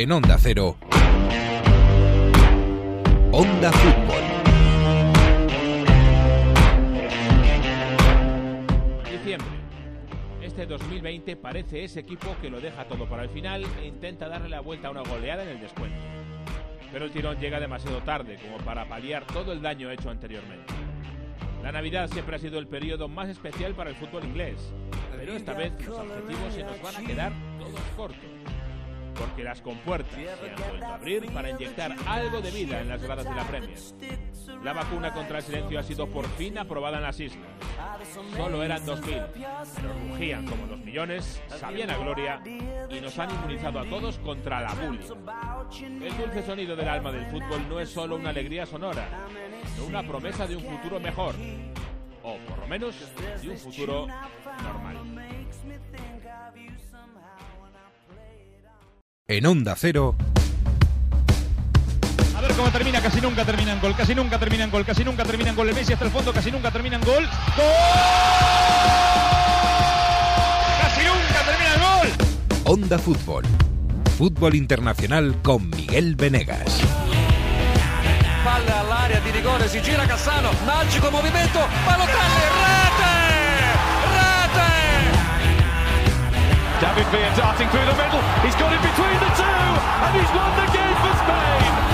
En Onda Cero. Onda Fútbol. Diciembre. Este 2020 parece ese equipo que lo deja todo para el final e intenta darle la vuelta a una goleada en el descuento. Pero el tirón llega demasiado tarde como para paliar todo el daño hecho anteriormente. La Navidad siempre ha sido el periodo más especial para el fútbol inglés, pero esta vez los objetivos se nos van a quedar todos cortos. Porque las compuertas se han vuelto a abrir para inyectar algo de vida en las gradas de la Premier. La vacuna contra el silencio ha sido por fin aprobada en las islas. Solo eran 2.000, pero rugían como los millones, sabían a gloria y nos han inmunizado a todos contra la bullying. El dulce sonido del alma del fútbol no es solo una alegría sonora, sino una promesa de un futuro mejor. O por lo menos de un futuro normal. En Onda Cero. A ver cómo termina, casi nunca termina en gol, casi nunca termina en gol, casi nunca termina en gol. El Messi hasta el fondo, casi nunca termina en gol. ¡Gol! ¡Casi nunca termina en gol! Onda Fútbol. Fútbol internacional con Miguel Venegas. Palla all'area di rigore, si gira Cassano, magico movimento, Balotelli, David Villa darting through the middle. He's got it between the two, and he's won the game for Spain.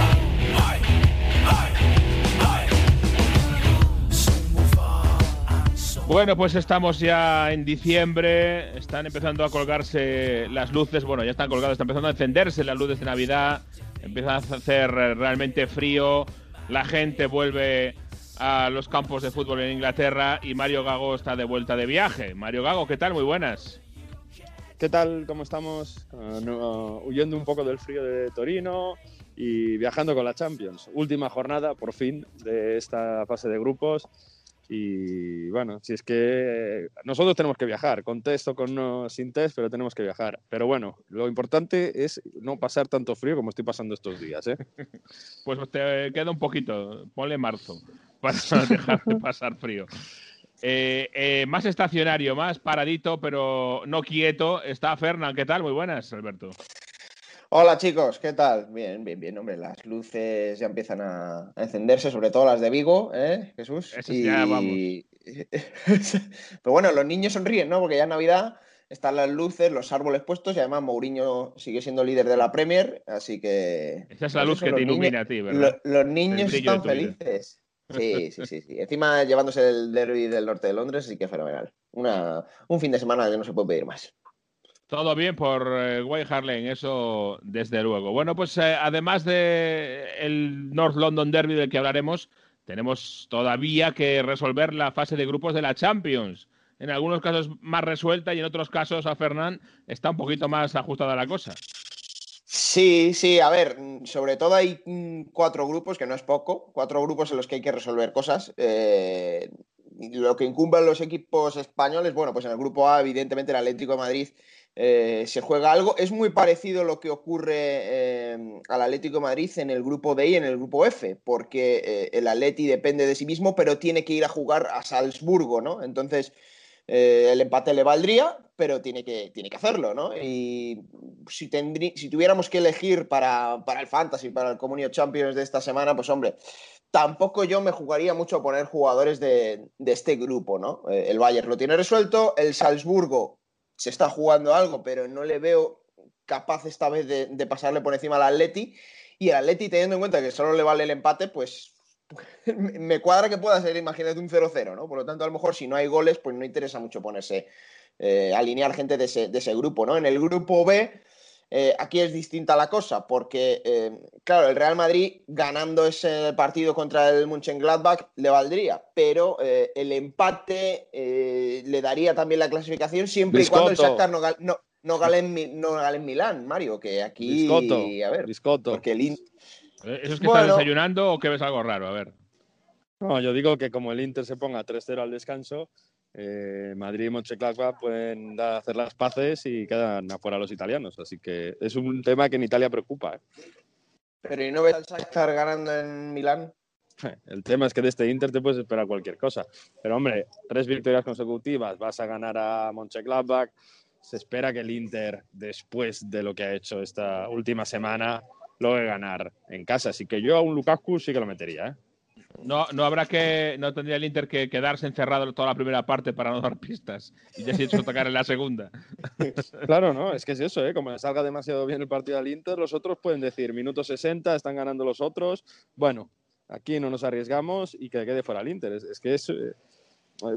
Bueno, pues estamos ya en diciembre, están empezando a colgarse las luces, bueno, ya están colgadas, están empezando a encenderse las luces de Navidad, empieza a hacer realmente frío, la gente vuelve a los campos de fútbol en Inglaterra y Mario Gago está de vuelta de viaje. Mario Gago, ¿qué tal? Muy buenas. ¿Qué tal? ¿Cómo estamos? No, uh, huyendo un poco del frío de Torino y viajando con la Champions. Última jornada, por fin, de esta fase de grupos. Y bueno, si es que nosotros tenemos que viajar, con test o con no, sin test, pero tenemos que viajar. Pero bueno, lo importante es no pasar tanto frío como estoy pasando estos días. ¿eh? Pues te queda un poquito, ponle marzo, para dejar de pasar frío. Eh, eh, más estacionario, más paradito, pero no quieto, está Fernán. ¿Qué tal? Muy buenas, Alberto. Hola chicos, ¿qué tal? Bien, bien, bien, hombre, las luces ya empiezan a encenderse, sobre todo las de Vigo, ¿eh, Jesús? Eso sí, ya vamos. Pero bueno, los niños sonríen, ¿no? Porque ya en Navidad están las luces, los árboles puestos y además Mourinho sigue siendo líder de la Premier, así que... Esa es la luz que te ilumina a ti, ¿verdad? Lo, los niños están felices. Sí, sí, sí, sí. Encima llevándose el derby del norte de Londres, así que fenomenal. Una, un fin de semana que no se puede pedir más. Todo bien por eh, White Hart Lane, eso desde luego. Bueno, pues eh, además de el North London Derby del que hablaremos, tenemos todavía que resolver la fase de grupos de la Champions. En algunos casos más resuelta y en otros casos a Fernán está un poquito más ajustada la cosa. Sí, sí, a ver, sobre todo hay cuatro grupos, que no es poco, cuatro grupos en los que hay que resolver cosas. Eh, lo que incumbe a los equipos españoles, bueno, pues en el grupo A, evidentemente, el Atlético de Madrid eh, se juega algo. Es muy parecido lo que ocurre eh, al Atlético de Madrid en el grupo D y en el grupo F, porque el Atleti depende de sí mismo, pero tiene que ir a jugar a Salzburgo, ¿no? Entonces, el empate le valdría, pero tiene que, tiene que hacerlo, ¿no? Y si, tendrí, si tuviéramos que elegir para, para el Fantasy, para el Comunio Champions de esta semana, pues hombre, tampoco yo me jugaría mucho a poner jugadores de, de este grupo, ¿no? Eh, el Bayern lo tiene resuelto, el Salzburgo se está jugando algo, pero no le veo capaz esta vez de, pasarle por encima al Atleti. Y el Atleti, teniendo en cuenta que solo le vale el empate, pues me cuadra que pueda ser, imagínate, un 0-0, ¿no? Por lo tanto, a lo mejor si no hay goles, pues no interesa mucho ponerse, eh, alinear gente de ese, de ese, grupo, ¿no? En el grupo B, eh, aquí es distinta la cosa, porque, eh, claro, el Real Madrid ganando ese partido contra el Mönchengladbach le valdría, pero eh, el empate le daría también la clasificación siempre Biscotto. y cuando el Shakhtar no, no, no gale en, no gale en Milán, Mario, que aquí... Biscotto, a ver, biscotto. porque el... In... ¿Eso es que Bueno. estás desayunando o que ves algo raro? A ver. No, yo digo que como el Inter se ponga 3-0 al descanso, eh, Madrid y Mönchengladbach pueden dar- hacer las paces y quedan afuera los italianos. Así que es un tema que en Italia preocupa. ¿eh? Pero ¿y no ves al Shakhtar ganando en Milán? El tema es que de este Inter te puedes esperar cualquier cosa. Pero hombre, tres victorias consecutivas, vas a ganar a Mönchengladbach. se espera que el Inter, después de lo que ha hecho esta última semana, logre ganar en casa. Así que yo a un Lukaku sí que lo metería. ¿eh? No, no habrá que, no tendría el Inter que quedarse encerrado toda la primera parte para no dar pistas y ya se hecho tocar en la segunda. claro, no, es que es eso, ¿eh? como salga demasiado bien el partido al Inter, los otros pueden decir minuto 60, están ganando los otros, bueno, aquí no nos arriesgamos y que quede fuera el Inter. Es, que es, eh,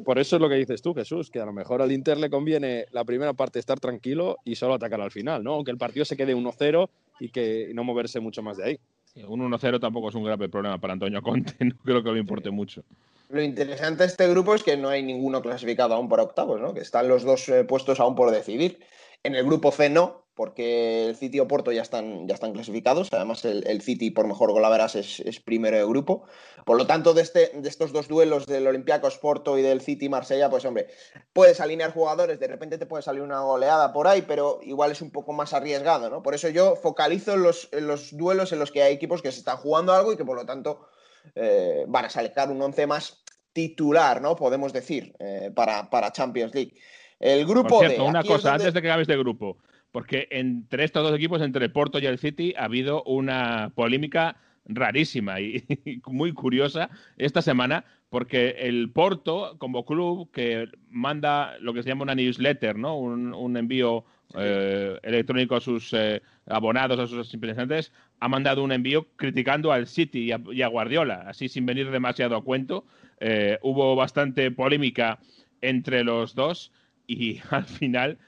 por eso es lo que dices tú, Jesús, que a lo mejor al Inter le conviene la primera parte estar tranquilo y solo atacar al final, ¿no? Aunque el partido se quede 1-0 y que no moverse mucho más de ahí. Un 1-0 tampoco es un grave problema para Antonio Conte, no creo que le importe mucho. Lo interesante de este grupo es que no hay ninguno clasificado aún por octavos, ¿no? Que están los dos eh, puestos aún por decidir. En el grupo C no, porque el City o Porto ya están, ya están clasificados. Además, el, City, por mejor golaveras, es, es primero de grupo. Por lo tanto, de, este, de estos dos duelos del Olympiacos Porto y del City Marsella, pues hombre, puedes alinear jugadores, de repente te puede salir una goleada por ahí, pero igual es un poco más arriesgado, ¿no? Por eso yo focalizo en los, los duelos en los que hay equipos que se están jugando algo y que por lo tanto eh, van a sacar un once más titular, ¿no? Podemos decir, eh, para, para Champions League. El grupo por Una cosa, antes de que acabes de grupo porque entre estos dos equipos, entre el Porto y el City, ha habido una polémica rarísima y, muy curiosa esta semana, porque el Porto, como club que manda lo que se llama una newsletter, ¿no? un, envío eh, electrónico a sus eh, abonados, a sus simpatizantes, ha mandado un envío criticando al City y a, Guardiola, así sin venir demasiado a cuento. Eh, hubo bastante polémica entre los dos y al final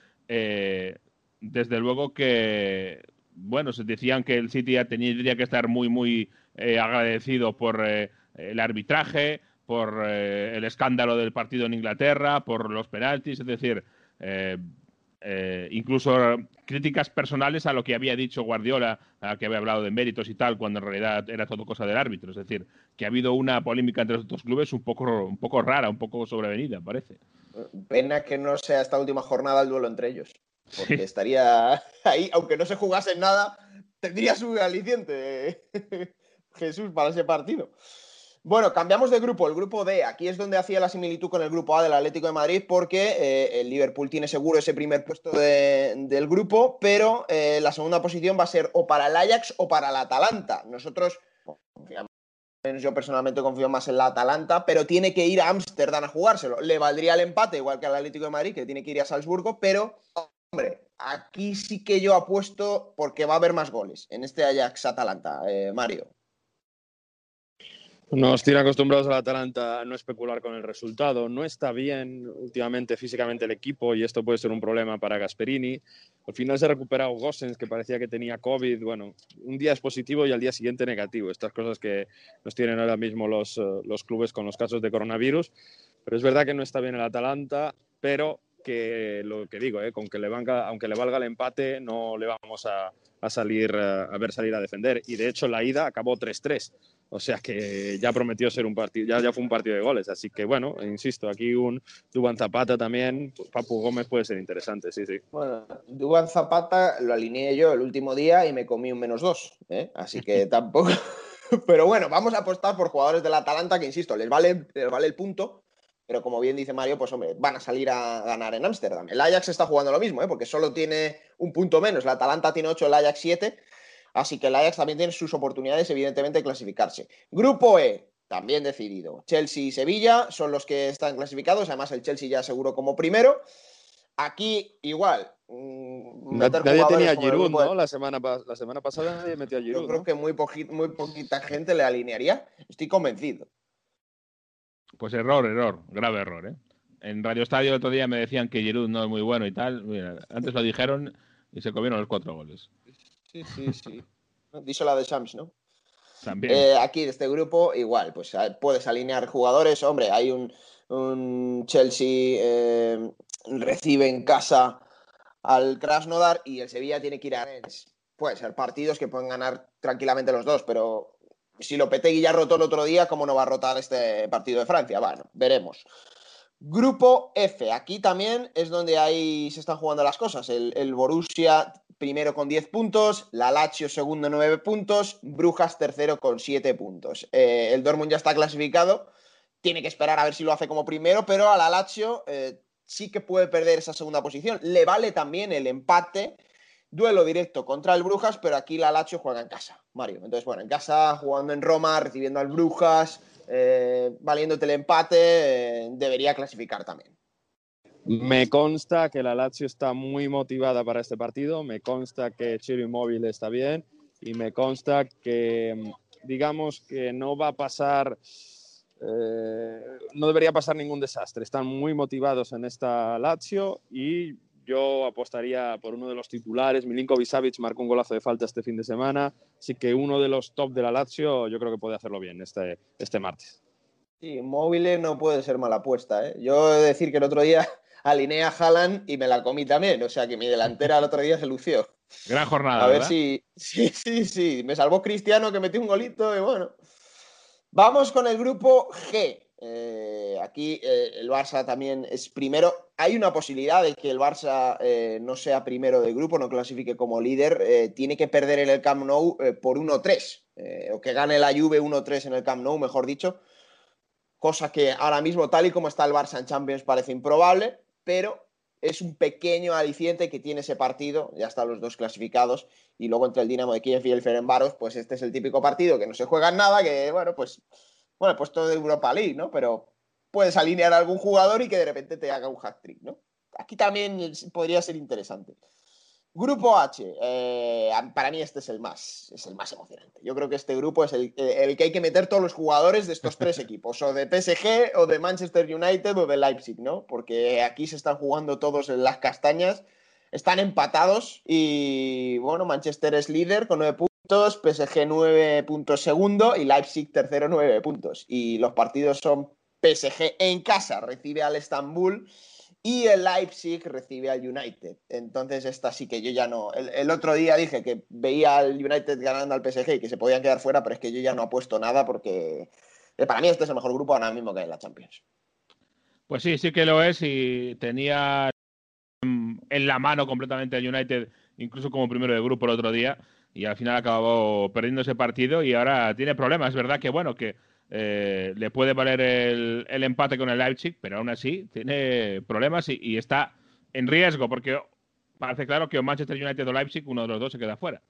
desde luego que, bueno, se decían que el City tendría que estar muy, muy eh, agradecido por eh, el arbitraje, por eh, el escándalo del partido en Inglaterra, por los penaltis, es decir, incluso críticas personales a lo que había dicho Guardiola, a que había hablado de méritos y tal, cuando en realidad era todo cosa del árbitro. Es decir, que ha habido una polémica entre los dos clubes un poco, un poco rara, un poco sobrevenida, parece. Pena que no sea esta última jornada el duelo entre ellos. Porque estaría ahí, aunque no se jugase nada, tendría su aliciente Jesús para ese partido. Bueno, cambiamos de grupo, el grupo D. Aquí es donde hacía la similitud con el grupo A del Atlético de Madrid, porque eh, el Liverpool tiene seguro ese primer puesto del grupo, pero eh, la segunda posición va a ser o para el Ajax o para el Atalanta. Nosotros yo personalmente confío más en la Atalanta, pero tiene que ir a Ámsterdam a jugárselo. Le valdría el empate, igual que al Atlético de Madrid, que tiene que ir a Salzburgo, pero Hombre, aquí sí que yo apuesto porque va a haber más goles en este Ajax-Atalanta, eh, Mario. Nos tiene acostumbrados al Atalanta a no especular con el resultado. No está bien últimamente físicamente el equipo y esto puede ser un problema para Gasperini. Al final se ha recuperado Gossens, que parecía que tenía COVID. Bueno, un día es positivo y al día siguiente negativo. Estas cosas que nos tienen ahora mismo los, eh, los clubes con los casos de coronavirus. Pero es verdad que no está bien el Atalanta, pero que lo que digo, ¿eh? con que le valga, aunque le valga el empate, no le vamos a, salir a ver salir a defender. Y de hecho la ida acabó 3-3. O sea que ya prometió ser un partido, ya, ya fue un partido de goles. Así que bueno, insisto, aquí un Duban Zapata también, pues, Papu Gómez puede ser interesante, sí, sí. Bueno, Duban Zapata lo alineé yo el último día y me comí un menos dos. ¿eh? Así que tampoco. Pero bueno, vamos a apostar por jugadores del Atalanta que, insisto, les vale, les vale el punto pero como bien dice Mario, pues hombre, van a salir a ganar en Ámsterdam. El Ajax está jugando lo mismo, ¿eh? porque solo tiene un punto menos. La Atalanta tiene 8, el Ajax 7. Así que el Ajax también tiene sus oportunidades, evidentemente, de clasificarse. Grupo E, también decidido. Chelsea y Sevilla son los que están clasificados. Además, el Chelsea ya aseguró como primero. Aquí, igual. Mm, nadie tenía Giroud, ¿no? La semana, la semana pasada nadie metió a Giroud. Yo creo que muy, muy poquita gente le alinearía. Estoy convencido. Pues error, error, grave error, ¿eh? En Radio Estadio el otro día me decían que Giroud no es muy bueno y tal. Mira, antes lo dijeron y se comieron los cuatro goles. Sí, sí, sí. Dice la de Shams, ¿no? También. Eh, aquí de este grupo, igual, pues eh, puedes alinear jugadores. Hombre, hay un, un Chelsea eh, recibe en casa al Krasnodar y el Sevilla tiene que ir a Puede ser partidos que pueden ganar tranquilamente los dos, pero si Lopetegui ya rotó el otro día, ¿cómo no va a rotar este partido de Francia? Bueno, veremos. Grupo F, aquí también es donde ahí se están jugando las cosas. El, Borussia primero con 10 puntos, la Lazio segundo 9 puntos, Brujas tercero con 7 puntos. Eh, el Dortmund ya está clasificado, tiene que esperar a ver si lo hace como primero, pero a la Lazio eh, sí que puede perder esa segunda posición. Le vale también el empate, duelo directo contra el Brujas, pero aquí la Lazio juega en casa, Mario. Entonces, bueno, en casa, jugando en Roma, recibiendo al Brujas, eh, valiéndote el empate, eh, debería clasificar también. Me consta que la Lazio está muy motivada para este partido, me consta que Chiro Inmóvil está bien y me consta que, digamos, que no va a pasar, eh, no debería pasar ningún desastre. Están muy motivados en esta Lazio y yo apostaría por uno de los titulares. Milinkovic Savic marcó un golazo de falta este fin de semana, así que uno de los top de la Lazio yo creo que puede hacerlo bien este, este martes. Sí, móviles no puede ser mala apuesta. ¿eh? Yo he de decir que el otro día alineé a Haaland y me la comí también. O sea que mi delantera el otro día se lució. Gran jornada. A ver ¿verdad? si. Sí, sí, sí. Me salvó Cristiano que metió un golito y bueno. Vamos con el grupo G. Eh, aquí eh, el Barça también es primero. Hay una posibilidad de que el Barça eh, no sea primero del grupo, no clasifique como líder. Eh, tiene que perder en el Camp Nou eh, por 1-3. eh, o que gane la Juve 1-3 en el Camp Nou, mejor dicho. Cosa que ahora mismo, tal y como está el Barça en Champions, parece improbable, pero es un pequeño aliciente que tiene ese partido, ya están los dos clasificados, y luego entre el Dinamo de Kiev y el Ferencváros, pues este es el típico partido que no se juega en nada, que bueno, pues bueno, pues todo de Europa League, ¿no? Pero puedes alinear a algún jugador y que de repente te haga un hat-trick, ¿no? Aquí también podría ser interesante. Grupo H, eh, para mí este es el más, es el más emocionante. Yo creo que este grupo es el, el, que hay que meter todos los jugadores de estos tres equipos, o de PSG, o de Manchester United, o de Leipzig, ¿no? Porque aquí se están jugando todos en las castañas, están empatados y, bueno, Manchester es líder con nueve puntos, PSG nueve puntos segundo y Leipzig tercero nueve puntos. Y los partidos son PSG en casa, recibe al Estambul y el Leipzig recibe al United. Entonces, esta sí que yo ya no. El, el, otro día dije que veía al United ganando al PSG y que se podían quedar fuera, pero es que yo ya no apuesto nada porque eh, para mí este es el mejor grupo ahora mismo que hay en la Champions. Pues sí, sí que lo es y tenía en la mano completamente al United, incluso como primero de grupo el otro día, y al final acabó perdiendo ese partido y ahora tiene problemas. Es verdad que, bueno, que eh, le puede valer el, empate con el Leipzig, pero aún así tiene problemas y, y, está en riesgo, porque parece claro que o Manchester United o Leipzig, uno de los dos se queda fuera.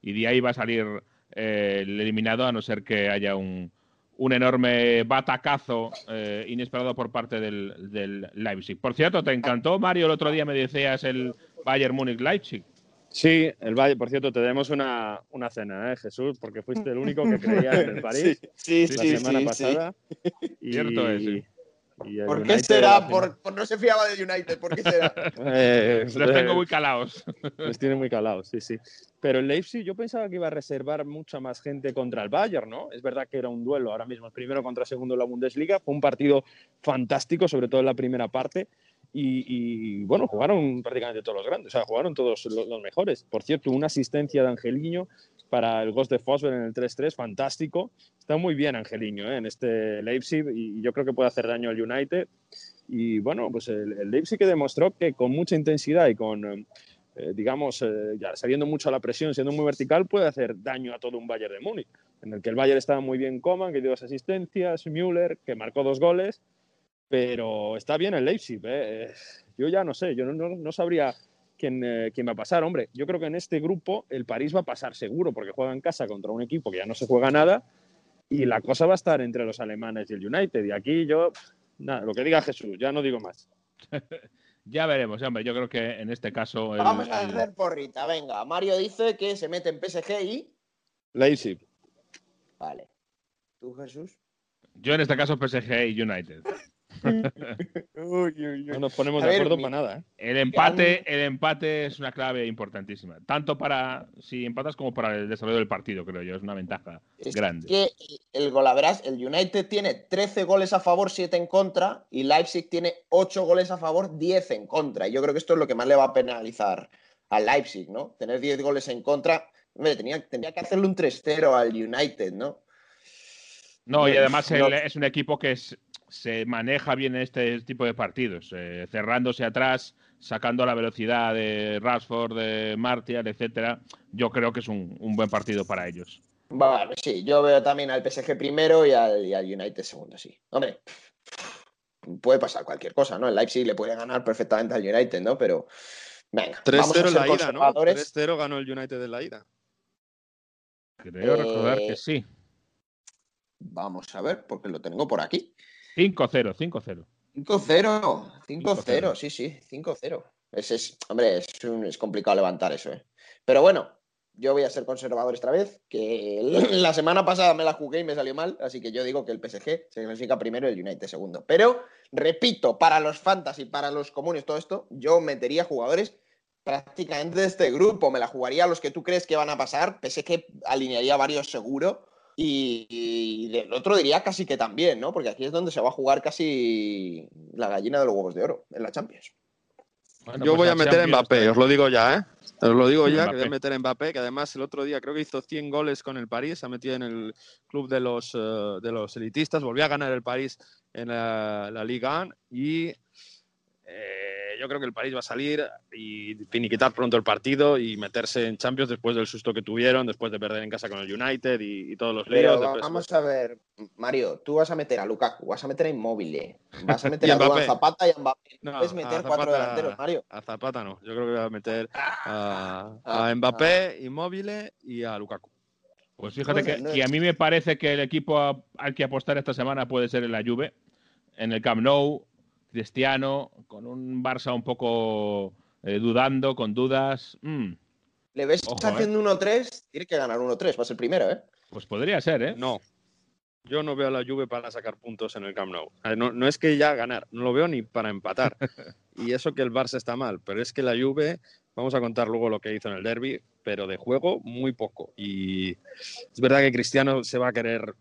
Y de ahí va a salir eh, el eliminado, a no ser que haya un, un enorme batacazo eh, inesperado por parte del, del, Leipzig. Por cierto, ¿te encantó, Mario? El otro día me decías el Bayern Múnich-Leipzig. Sí, el Valle, por cierto, te demos una, una cena, ¿eh, Jesús? Porque fuiste el único que creía en el París sí, sí, la sí, semana sí, pasada. Y, Cierto es. Sí. Y ¿Por qué United será? Por, por, no se fiaba de United, ¿por qué será? eh, los tengo muy calados. Los tiene muy calados, sí, sí. Pero el Leipzig yo pensaba que iba a reservar mucha más gente contra el Bayern, ¿no? Es verdad que era un duelo ahora mismo, el primero contra el segundo en la Bundesliga. Fue un partido fantástico, sobre todo en la primera parte. Y, y, bueno, jugaron prácticamente todos los grandes, o sea, jugaron todos los, mejores. Por cierto, una asistencia de Angeliño para el Ghost de Fosber en el 3-3, fantástico. Está muy bien Angeliño ¿eh? en este Leipzig y yo creo que puede hacer daño al United. Y bueno, pues el, Leipzig que demostró que con mucha intensidad y con, eh, digamos, eh, ya saliendo mucho a la presión, siendo muy vertical, puede hacer daño a todo un Bayern de Múnich, en el que el Bayern estaba muy bien Coman, que dio dos asistencias, Müller, que marcó dos goles pero está bien el Leipzig. ¿eh? Yo ya no sé, yo no, no, no sabría quién, eh, quién, va a pasar. Hombre, yo creo que en este grupo el París va a pasar seguro, porque juega en casa contra un equipo que ya no se juega nada, y la cosa va a estar entre los alemanes y el United. Y aquí yo, nada, lo que diga Jesús, ya no digo más. ya veremos, hombre, yo creo que en este caso... El, Vamos a hacer porrita, venga. Mario dice que se mete en PSG y... Leipzig. Vale. ¿Tú, Jesús? Yo en este caso PSG y United. Uy, uy, uy. No nos ponemos a de acuerdo para nada. ¿eh? El empate, el empate es una clave importantísima, tanto para si empatas como para el desarrollo del partido, creo yo. Es una ventaja es grande. Que el golaveras, el United tiene 13 goles a favor, 7 en contra, y Leipzig tiene 8 goles a favor, 10 en contra. Y yo creo que esto es lo que más le va a penalizar al Leipzig, ¿no? Tener 10 goles en contra. Hombre, tenía, tenía que hacerle un 3-0 al United, ¿no? No, y además no. es un equipo que es, se maneja bien en este tipo de partidos, eh, cerrándose atrás, sacando la velocidad de Rashford, de Martial, etcétera. Yo creo que es un, un, buen partido para ellos. Vale, sí, yo veo también al PSG primero y al, y al United segundo, sí. Hombre, puede pasar cualquier cosa, ¿no? El Leipzig le puede ganar perfectamente al United, ¿no? Pero venga, vamos a 3-0 en la ida, ¿no? conservadores. 3-0 ganó el United en la ida. Creo recordar Eh, que sí. Vamos a ver, porque lo tengo por aquí. 5-0, 5-0. 5-0, 5-0, 5-0. sí, sí, 5-0. Es, es, hombre, es, un- es complicado levantar eso, ¿eh? Pero bueno, yo voy a ser conservador esta vez, que la semana pasada me la jugué y me salió mal, así que yo digo que el PSG se clasifica primero y el United segundo. Pero, repito, para los fantasy, para los comunes, todo esto, yo metería jugadores prácticamente de este grupo. Me la jugaría a los que tú crees que van a pasar, PSG alinearía varios seguro. Y, y del otro diría casi que también, ¿no? Porque aquí es donde se va a jugar casi la gallina de los huevos de oro en la Champions. Bueno, Yo pues voy a meter a Champions, Mbappé, os lo digo ya, ¿eh? Os lo digo ya, que voy a meter a Mbappé, que además el otro día creo que hizo 100 goles con el París, se ha metido en el club de los, eh, de los elitistas, volvió a ganar el París en la, la Liga 1 y eh, yo creo que el París va a salir y finiquitar pronto el partido y meterse en Champions después del susto que tuvieron, después de perder en casa con el United y, y todos los líos. Pero después- vamos a ver, Mario, tú vas a meter a Lukaku, vas a meter a Immobile, vas a meter a. Zapata y a Mbappé. No, Puedes a meter cuatro Zapata- delanteros, Mario. A Zapata no, yo creo que voy a meter a, Ah, a Mbappé, Immobile y a Lukaku. Pues fíjate Bueno, que, no que a mí me parece que el equipo a- al que apostar esta semana puede ser en la Juve, en el Camp Nou, Cristiano, con un Barça un poco eh, dudando, con dudas. Mm, Le ves Ojo, ¿eh? haciendo 1-3, tiene que ganar 1-3, va a ser primero, ¿eh? pues podría ser, ¿eh? No. Yo no veo a la Juve para sacar puntos en el Camp Nou. Ver, No, no es que ya ganar, no lo veo ni para empatar. y eso que el Barça está mal, pero es que la Juve, vamos a contar luego lo que hizo en el derby, pero de juego muy poco. Y es verdad que Cristiano se va a querer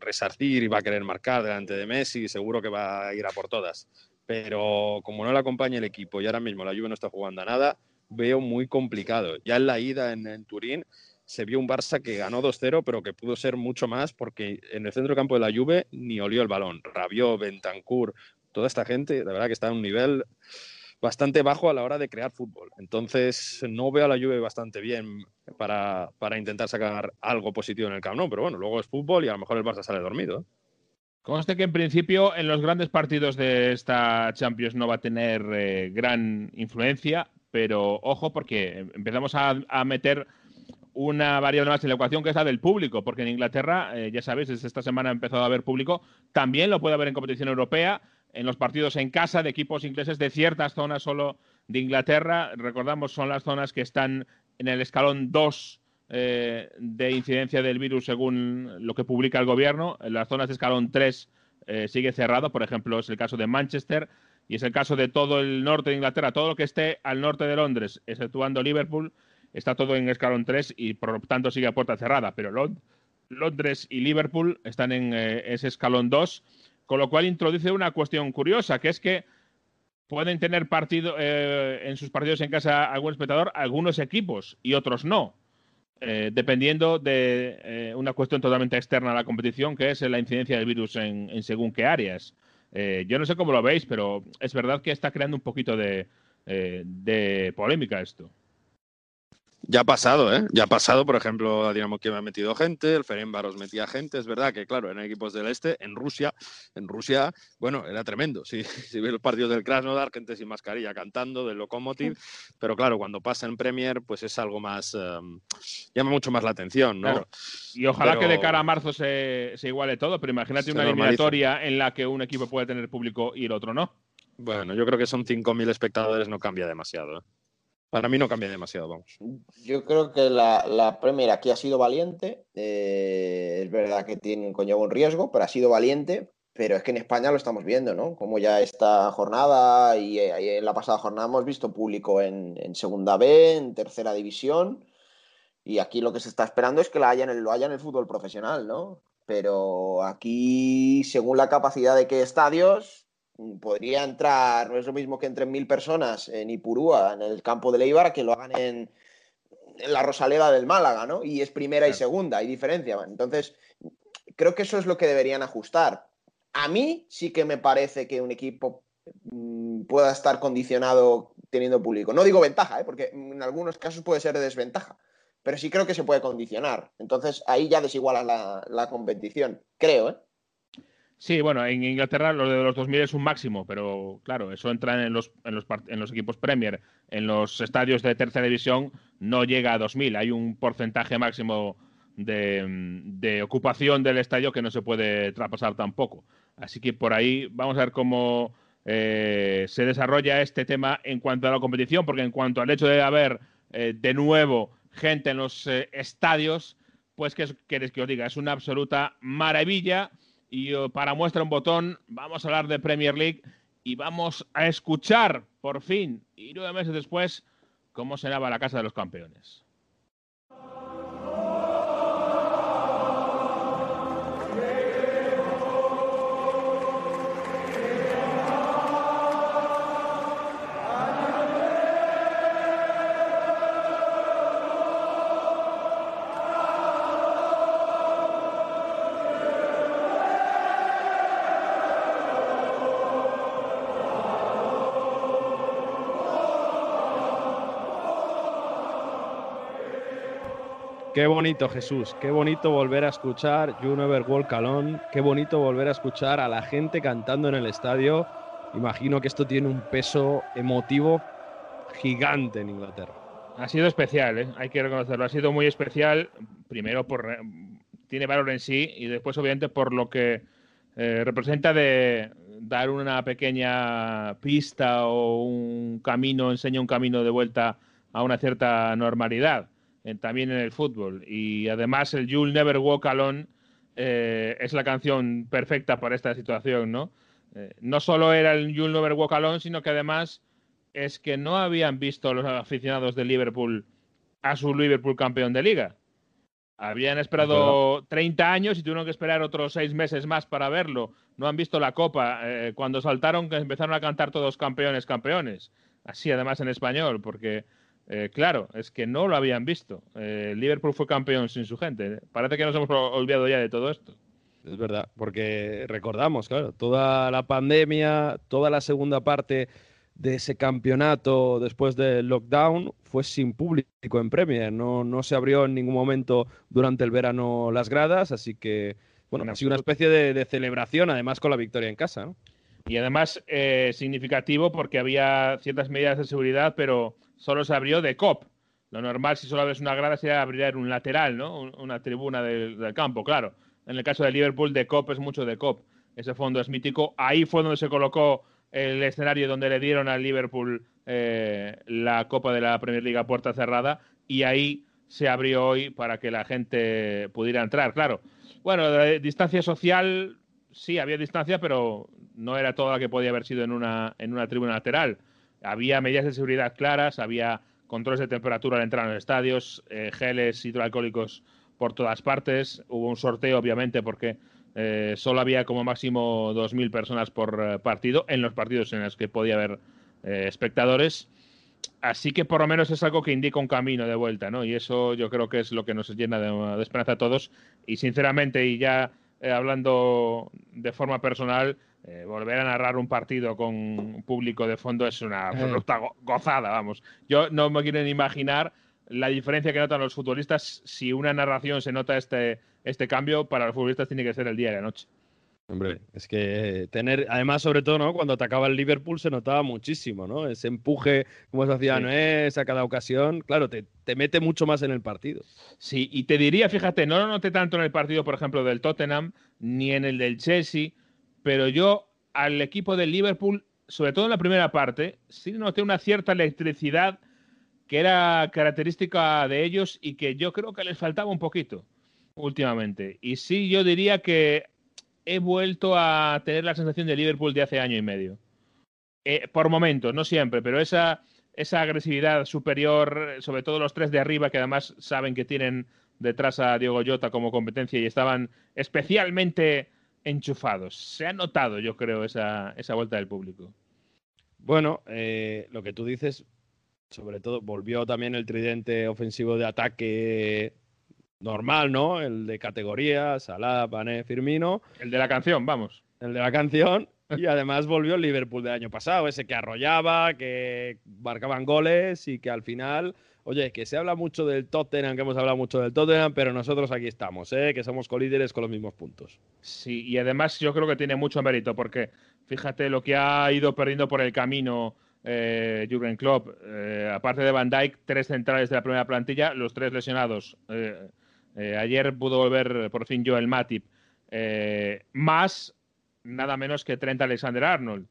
resarcir y va a querer marcar delante de Messi, seguro que va a ir a por todas. Pero como no le acompaña el equipo y ahora mismo la Juve no está jugando a nada, veo muy complicado. Ya en la ida en, Turín se vio un Barça que ganó 2-0, pero que pudo ser mucho más porque en el centro campo de la Juve ni olió el balón. Rabiot, Bentancur, toda esta gente, la verdad que está en un nivel bastante bajo a la hora de crear fútbol. Entonces, no veo a la Juve bastante bien para, para intentar sacar algo positivo en el Camp Nou, pero bueno, luego es fútbol y a lo mejor el Barça sale dormido. Conste que en principio en los grandes partidos de esta Champions no va a tener eh, gran influencia, pero ojo porque empezamos a, meter una variable más en la ecuación que es la del público, porque en Inglaterra, eh, ya sabéis, desde esta semana ha empezado a haber público, también lo puede haber en competición europea, en los partidos en casa de equipos ingleses de ciertas zonas solo de Inglaterra, recordamos, son las zonas que están en el escalón 2 eh, de incidencia del virus según lo que publica el gobierno. En las zonas de escalón 3 eh, sigue cerrado, por ejemplo, es el caso de Manchester y es el caso de todo el norte de Inglaterra, todo lo que esté al norte de Londres, exceptuando Liverpool, está todo en escalón 3 y por lo tanto sigue a puerta cerrada, pero Lond- Londres y Liverpool están en eh, ese escalón 2, con lo cual introduce una cuestión curiosa, que es que pueden tener partido eh, en sus partidos en casa algún espectador, algunos equipos y otros no. Eh, dependiendo de eh, una cuestión totalmente externa a la competición, que es la incidencia del virus en, en según qué áreas. Eh, yo no sé cómo lo veis, pero es verdad que está creando un poquito de, eh, de polémica esto. Ya ha pasado, ¿eh? Ya ha pasado, por ejemplo, Dinamo Kiev ha metido gente, el Ferencváros metía gente. Es verdad que, claro, en equipos del este, en Rusia, en Rusia, bueno, era tremendo. Si, si ves los partidos del Krasnodar, gente sin mascarilla cantando, del Lokomotiv, pero claro, cuando pasa en Premier, pues es algo más, eh, llama mucho más la atención, ¿no? Claro. Y ojalá Pero- que de cara a marzo se, se iguale todo, pero imagínate Se una eliminatoria en la que un equipo puede tener público y el otro no. Bueno, yo creo que son 5.000 espectadores, no cambia demasiado. ¿eh? Para mí no cambia demasiado, vamos. Yo creo que la, la Premier aquí ha sido valiente. eh, es verdad que tiene, conlleva un riesgo, pero ha sido valiente. Pero es que en España lo estamos viendo, ¿no? Como ya esta jornada y, eh, en la pasada jornada hemos visto público en, en Segunda B, en Tercera División. Y aquí lo que se está esperando es que la haya en el- lo haya en el fútbol profesional, ¿no? Pero aquí, según la capacidad de qué estadios, podría entrar, no es lo mismo que entren mil personas en Ipurúa, en el campo de Leibar, que lo hagan en, en la Rosaleda del Málaga, ¿no? Y es primera y segunda, hay diferencia. Entonces, creo que eso es lo que deberían ajustar. A mí sí que me parece que un equipo mm, pueda estar condicionado teniendo público. No digo ventaja, ¿eh? porque en algunos casos puede ser de desventaja, pero sí creo que se puede condicionar. Entonces ahí ya desiguala la, la competición, creo. ¿eh? Sí, bueno, en Inglaterra lo de los 2.000 es un máximo, pero claro, eso entra en los, en los, en los equipos Premier. En los estadios de tercera división no llega a 2.000. Hay un porcentaje máximo de, de, ocupación del estadio que no se puede traspasar tampoco. Así que por ahí vamos a ver cómo eh, se desarrolla este tema en cuanto a la competición, porque en cuanto al hecho de haber eh, de nuevo gente en los eh, estadios, pues que queréis que os diga, es una absoluta maravilla. Y uh, para muestra un botón, vamos a hablar de Premier League y vamos a escuchar, por fin, y nueve meses después, cómo sonaba la Casa de los Campeones. Qué bonito, Jesús. Qué bonito volver a escuchar You Never Walk Alone. Qué bonito volver a escuchar a la gente cantando en el estadio. Imagino que esto tiene un peso emotivo gigante en Inglaterra. Ha sido especial, ¿eh? hay que reconocerlo. Ha sido muy especial, primero por tiene valor en sí y después obviamente por lo que eh, representa de dar una pequeña pista o un camino, enseña un camino de vuelta a una cierta normalidad también en el fútbol. Y además el You'll Never Walk Alone eh, es la canción perfecta para esta situación, ¿no? Eh, no solo era el You'll Never Walk Alone, sino que además es que no habían visto los aficionados de Liverpool a su Liverpool campeón de liga. Habían esperado 30 años y tuvieron que esperar otros seis meses más para verlo. No han visto la copa. Eh, cuando saltaron, empezaron a cantar todos campeones, campeones. Así, además en español, porque eh, claro, es que no lo habían visto. Eh, Liverpool fue campeón sin su gente. Parece que nos hemos olvidado ya de todo esto. Es verdad, porque recordamos, claro, toda la pandemia, toda la segunda parte de ese campeonato después del lockdown fue sin público en Premier. No, no se abrió en ningún momento durante el verano las gradas, así que, bueno, ha sido una especie de, celebración, además con la victoria en casa. Y además eh, significativo porque había ciertas medidas de seguridad, pero solo se abrió de COP. Lo normal, si solo abres una grada, sería abrir un lateral, ¿no? Una tribuna del, campo, claro. En el caso de Liverpool, de COP es mucho de COP. Ese fondo es mítico. Ahí fue donde se colocó el escenario donde le dieron al Liverpool eh, la Copa de la Premier League puerta cerrada y ahí se abrió hoy para que la gente pudiera entrar. Claro, bueno, distancia social, sí, había distancia, pero no era toda la que podía haber sido en una, en una tribuna lateral. Había medidas de seguridad claras, había controles de temperatura al entrar en los estadios, eh, geles hidroalcohólicos por todas partes. Hubo un sorteo, obviamente, porque eh, solo había como máximo 2.000 personas por eh, partido en los partidos en los que podía haber espectadores. Así que por lo menos es algo que indica un camino de vuelta, ¿no? Y eso yo creo que es lo que nos llena de, esperanza a todos. Y sinceramente, y ya hablando de forma personal, eh, volver a narrar un partido con un público de fondo es una eh. gozada, vamos. Yo no me quiero ni imaginar la diferencia que notan los futbolistas si una narración se nota este, este cambio, para los futbolistas tiene que ser el día y la noche. Hombre, es que tener, además, sobre todo, ¿no? Cuando atacaba el Liverpool se notaba muchísimo, ¿no? Ese empuje, como se hacía Noé, a cada ocasión, claro, te, te, mete mucho más en el partido. Sí, y te diría, fíjate, no lo noté tanto en el partido, por ejemplo, del Tottenham, ni en el del Chelsea, pero yo al equipo del Liverpool, sobre todo en la primera parte, sí noté una cierta electricidad que era característica de ellos y que yo creo que les faltaba un poquito últimamente. Y sí, yo diría que he vuelto a tener la sensación de Liverpool de hace año y medio. Eh, por momentos, no siempre, pero esa, esa agresividad superior, sobre todo los tres de arriba, que además saben que tienen detrás a Diego Jota como competencia y estaban especialmente enchufados. Se ha notado, yo creo, esa, esa vuelta del público. Bueno, eh, lo que tú dices, sobre todo, volvió también el tridente ofensivo de ataque normal, ¿no? El de categoría, Salah, Pané, Firmino. El de la canción, vamos. El de la canción. Y además volvió el Liverpool del año pasado, ese que arrollaba, que marcaban goles y que al final, oye, que se habla mucho del Tottenham, que hemos hablado mucho del Tottenham, pero nosotros aquí estamos, ¿eh? que somos colíderes con los mismos puntos. Sí, y además yo creo que tiene mucho mérito, porque fíjate lo que ha ido perdiendo por el camino eh, Jürgen Klopp. Eh, aparte de Van Dijk, tres centrales de la primera plantilla, los tres lesionados. Eh, eh, ayer pudo volver por fin Joel Matip. más nada menos que Trent Alexander Arnold,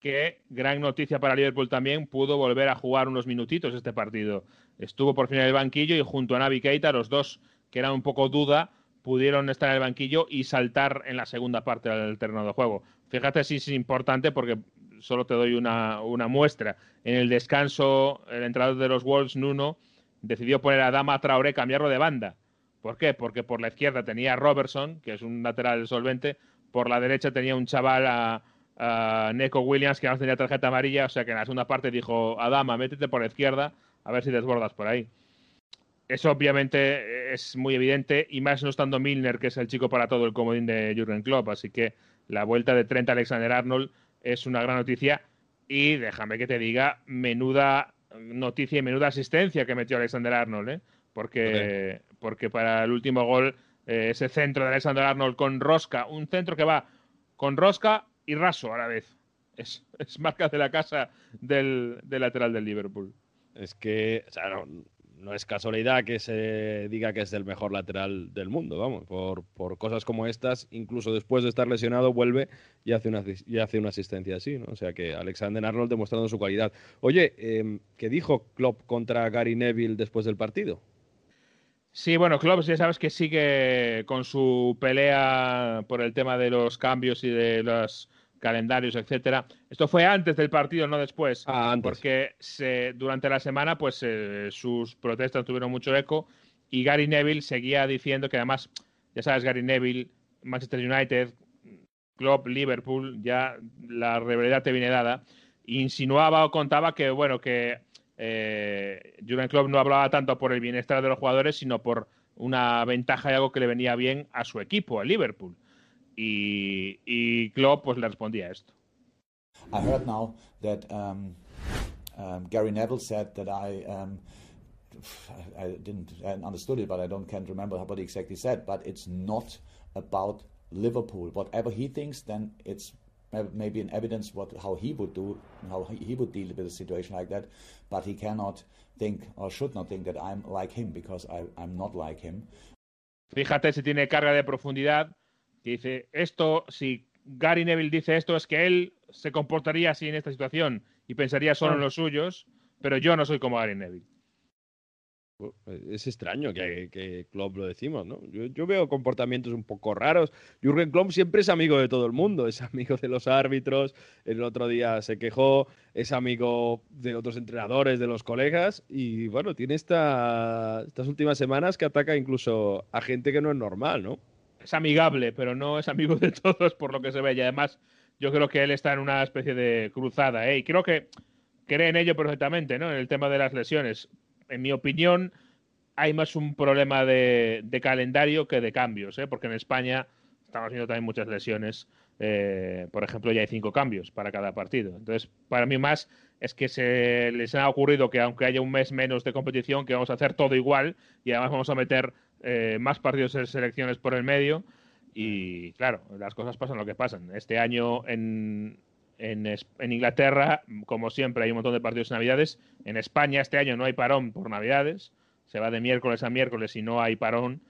que gran noticia para Liverpool también, pudo volver a jugar unos minutitos este partido. Estuvo por fin en el banquillo y junto a Navi Keita, los dos que eran un poco duda, pudieron estar en el banquillo y saltar en la segunda parte del terreno de juego. Fíjate si es importante porque solo te doy una, una muestra. En el descanso, el entrenador de los Wolves, Nuno, decidió poner a Dama Traoré, cambiarlo de banda. ¿Por qué? Porque por la izquierda tenía a Robertson, que es un lateral solvente, por la derecha tenía un chaval a, a Neko Williams que además tenía tarjeta amarilla, o sea que en la segunda parte dijo, Adama, métete por la izquierda a ver si desbordas por ahí. Eso obviamente es muy evidente y más no estando Milner, que es el chico para todo el comodín de Jürgen Klopp, así que la vuelta de Trent Alexander-Arnold es una gran noticia y déjame que te diga, menuda noticia y menuda asistencia que metió Alexander Arnold, ¿eh? porque, porque para el último gol eh, ese centro de Alexander Arnold con rosca, un centro que va con rosca y raso a la vez. Es, es marca de la casa del, del, lateral del Liverpool. Es que, o sea, no, es casualidad que se diga que es el mejor lateral del mundo, vamos, por, por cosas como estas, incluso después de estar lesionado, vuelve y hace una, y hace una asistencia así, ¿no? O sea que Alexander Arnold demostrando su cualidad. Oye, eh, ¿qué dijo Klopp contra Gary Neville después del partido? Sí, bueno, Klopp ya sabes que sigue con su pelea por el tema de los cambios y de los calendarios, etcétera. Esto fue antes del partido, no después. Ah, antes. Porque se, durante la semana, pues eh, sus protestas tuvieron mucho eco y Gary Neville seguía diciendo que además, ya sabes, Gary Neville, Manchester United, Klopp, Liverpool, ya la rivalidad te viene dada. Insinuaba o contaba que, bueno, que eh, Jurgen Klopp no hablaba tanto por el bienestar de los jugadores, sino por una ventaja y algo que le venía bien a su equipo, a Liverpool. Y, y Klopp pues le respondía esto. I heard now that um, um, Gary Neville said that I, um, I didn't I understood it, but I don't can't remember what he exactly said. But it's not about Liverpool. Whatever he thinks, then it's maybe an evidence what how he would do how he would deal with a situation like that but he cannot think or should not think that I'm like him because I, I'm not like him fíjate si tiene carga de profundidad que dice esto si Gary Neville dice esto es que él se comportaría así en esta situación y pensaría solo en los suyos pero yo no soy como Gary Neville es extraño que, que Klopp lo decimos, ¿no? Yo, yo, veo comportamientos un poco raros. Jürgen Klopp siempre es amigo de todo el mundo, es amigo de los árbitros, el otro día se quejó, es amigo de otros entrenadores, de los colegas, y bueno, tiene esta, estas últimas semanas que ataca incluso a gente que no es normal, ¿no? Es amigable, pero no es amigo de todos por lo que se ve, y además yo creo que él está en una especie de cruzada, ¿eh? Y creo que cree en ello perfectamente, ¿no? En el tema de las lesiones en mi opinión, hay más un problema de, calendario que de cambios, ¿eh? porque en España estamos viendo también muchas lesiones. Eh, por ejemplo, ya hay cinco cambios para cada partido. Entonces, para mí más es que se les ha ocurrido que aunque haya un mes menos de competición, que vamos a hacer todo igual y además vamos a meter eh, más partidos de selecciones por el medio. Y claro, las cosas pasan lo que pasan. Este año en, en, en, Inglaterra, como siempre, hay un montón de partidos en Navidades. En España este año no hay parón por Navidades. Se va de miércoles a miércoles y no hay parón.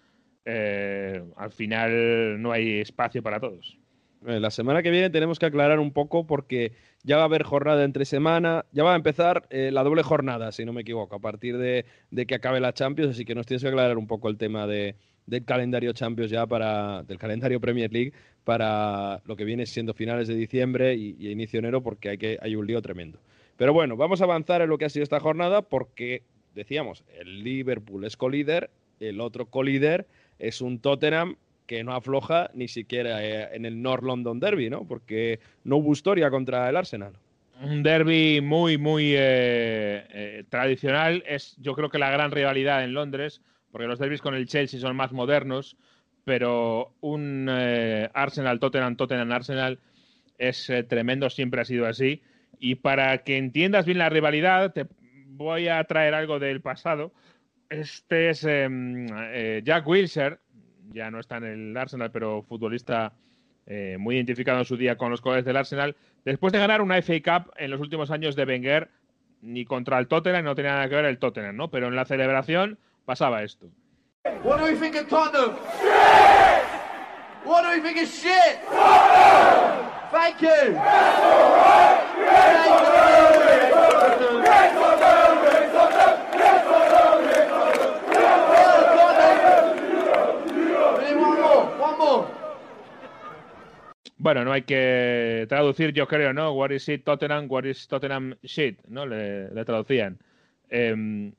Eh, al final no hay espacio para todos. Eh, la semana que viene tenemos que aclarar un poco porque ya va a haber jornada entre semana, ya va a empezar eh, la doble jornada, si no me equivoco, a partir de, que acabe la Champions, así que nos tienes que aclarar un poco el tema de, del calendario Champions ya para, del calendario Premier League para lo que viene siendo finales de diciembre y, inicio de enero porque hay, hay un lío tremendo. Pero bueno, vamos a avanzar en lo que ha sido esta jornada porque, decíamos, el Liverpool es colíder, el otro colíder es un Tottenham que no afloja ni siquiera eh, en el North London Derby, ¿no? Porque no hubo historia contra el Arsenal. Un derby muy, muy eh, eh, tradicional. Es, yo creo que la gran rivalidad en Londres, porque los derbis con el Chelsea son más modernos, pero un Arsenal, Tottenham, Tottenham, Arsenal es tremendo, siempre ha sido así. Y para que entiendas bien la rivalidad, te voy a traer algo del pasado. Este es em, Jack Wilshere, ya no está en el Arsenal, pero futbolista eh, muy identificado en su día con los colores del Arsenal. Después de ganar una FA Cup en los últimos años de Wenger, ni contra el Tottenham, no tenía nada que ver el Tottenham, ¿no? Pero en la celebración pasaba esto. What do we think of Tottenham? What do we think of shit? Thank you. Bueno, no hay que traducir, yo creo, ¿no? What is it Tottenham? What is Tottenham shit? ¿No? Le, traducían. Eh,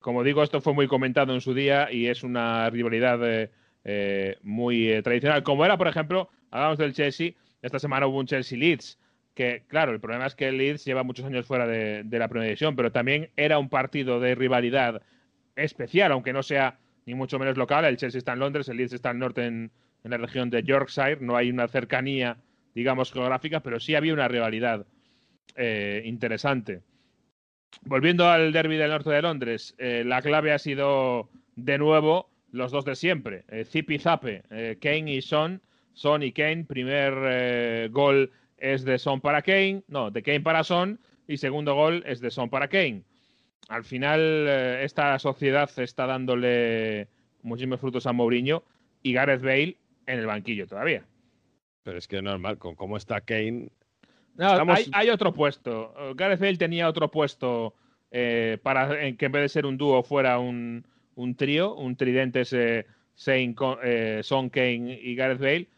como digo, esto fue muy comentado en su día y es una rivalidad eh, eh, muy eh, tradicional. Como era, por ejemplo, hablamos del Chelsea, esta semana hubo un Chelsea-Leeds, que claro, el problema es que el Leeds lleva muchos años fuera de, de la primera división, pero también era un partido de rivalidad especial, aunque no sea ni mucho menos local. El Chelsea está en Londres, el Leeds está al norte en, en la región de Yorkshire, no hay una cercanía, digamos, geográfica, pero sí había una rivalidad eh, interesante. Volviendo al derby del norte de Londres, eh, la clave ha sido de nuevo los dos de siempre, eh, Zip y Zape, eh, Kane y Son, Son y Kane, primer gol es de Son para Kane, no, de Kane para Son, y segundo gol es de Son para Kane. Al final, esta sociedad está dándole muchísimos frutos a Mourinho y Gareth Bale en el banquillo todavía. Pero es que es normal, con cómo está Kane. No, Estamos- hay, hay otro puesto. Gareth Bale tenía otro puesto eh, para en que en vez de ser un dúo fuera un, un trío, un tridente ese Sein, Co- eh, Son Kane y Gareth Bale.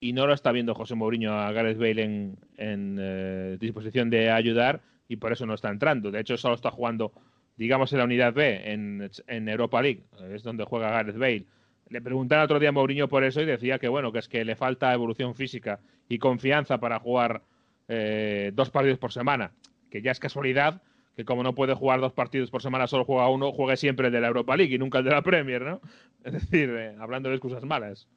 Y no lo está viendo José Mourinho a Gareth Bale en, en, eh, disposición de ayudar y por eso no está entrando. De hecho, solo está jugando, digamos, en la unidad B, en, en Europa League. Es donde juega Gareth Bale. Le preguntaron otro día a Mourinho por eso y decía que bueno, que es que le falta evolución física y confianza para jugar eh, dos partidos por semana. Que ya es casualidad que como no puede jugar dos partidos por semana, solo juega uno, juegue siempre el de la Europa League y nunca el de la Premier, ¿no? Es decir, eh, hablando de excusas malas.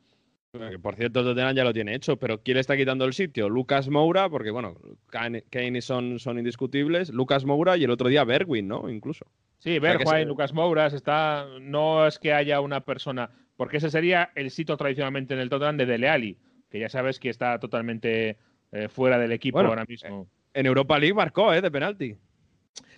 Por cierto, Tottenham ya lo tiene hecho, pero ¿quién le está quitando el sitio? Lucas Moura, porque bueno, Kane Kane y son, son indiscutibles. Lucas Moura y el otro día Bergwin, ¿no? Incluso. Sí, se- Lucas Mouras, está. No es que haya una persona. Porque ese sería el sitio tradicionalmente en el Tottenham de Dele Alli, que ya sabes que está totalmente eh, fuera del equipo Bueno, ahora mismo. En Europa League marcó, ¿eh? De penalti.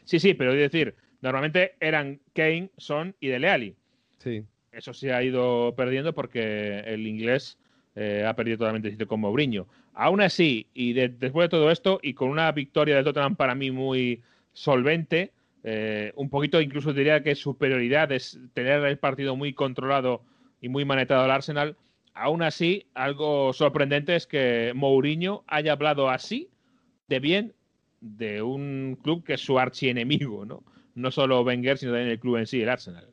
Sí, sí, pero es decir, normalmente eran Kane, Son y Dele Alli. Sí. Eso se ha ido perdiendo porque el inglés eh, ha perdido totalmente el sitio con Mourinho. Aún así, y de- después de todo esto, y con una victoria del Tottenham para mí muy solvente, eh, un poquito incluso diría que superioridad es tener el partido muy controlado y muy manetado al Arsenal. Aún así, algo sorprendente es que Mourinho haya hablado así de bien de un club que es su archienemigo, ¿no? No solo Wenger, sino también el club en sí, el Arsenal.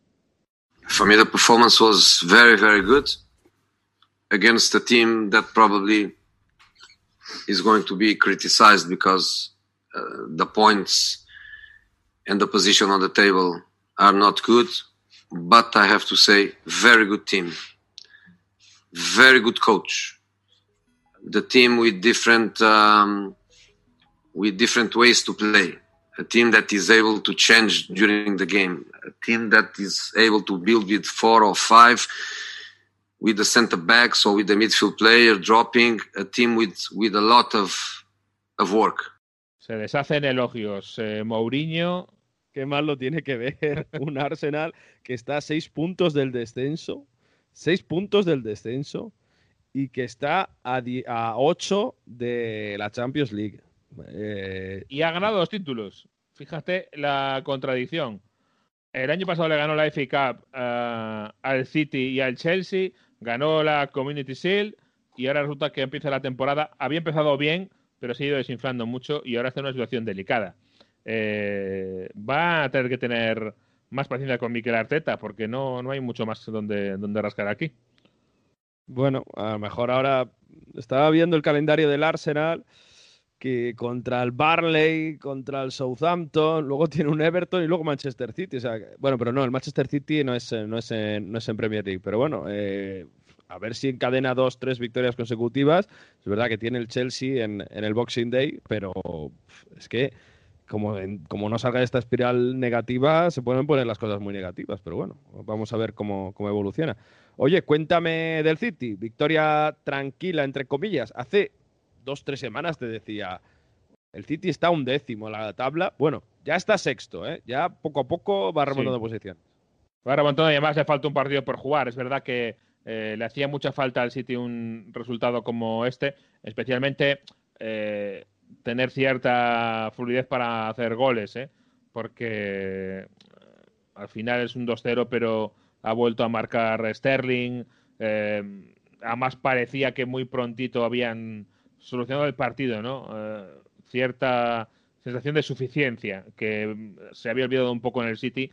For me, the performance was very, very good against a team that probably is going to be criticized because uh, the points and the position on the table are not good. But I have to say, very good team, very good coach. The team with different um, with different ways to play. A team that is able to change during the game. A team that is able to build with four or five, with the center backs or with the midfield player dropping. A team with with a lot of of work. Se deshacen elogios. Eh, Mourinho, ¿Qué más lo tiene que ver un Arsenal que está a seis puntos del descenso? Seis puntos del descenso y que está a, ocho de la Champions League. Eh, y ha ganado dos títulos. Fíjate la contradicción. El año pasado le ganó la FA Cup eh, al City y al Chelsea, ganó la Community Shield y ahora resulta que empieza la temporada. Había empezado bien, pero se ha ido desinflando mucho y ahora está en una situación delicada. Eh, va a tener que tener más paciencia con Mikel Arteta porque no, no hay mucho más donde, donde rascar aquí. Bueno, a lo mejor ahora estaba viendo el calendario del Arsenal que contra el Barley, contra el Southampton, luego tiene un Everton y luego Manchester City. O sea, bueno, pero no, el Manchester City no es, no es, en, no es en Premier League. Pero bueno, eh, a ver si encadena dos, tres victorias consecutivas. Es verdad que tiene el Chelsea en, en el Boxing Day, pero es que como, como no salga de esta espiral negativa, se pueden poner las cosas muy negativas. Pero bueno, vamos a ver cómo, cómo evoluciona. Oye, cuéntame del City. Victoria tranquila, entre comillas. Hace dos, tres semanas te decía, el City está un décimo en la tabla. Bueno, ya está sexto, ¿eh? Ya poco a poco va remontando posición. Va remontando y además le falta un partido por jugar. Es verdad que eh, le hacía mucha falta al City un resultado como este, especialmente eh, tener cierta fluidez para hacer goles, ¿eh? porque al final es un 2-0, pero ha vuelto a marcar Sterling. además parecía que muy prontito habían solucionado el partido, ¿no? cierta sensación de suficiencia que se había olvidado un poco en el City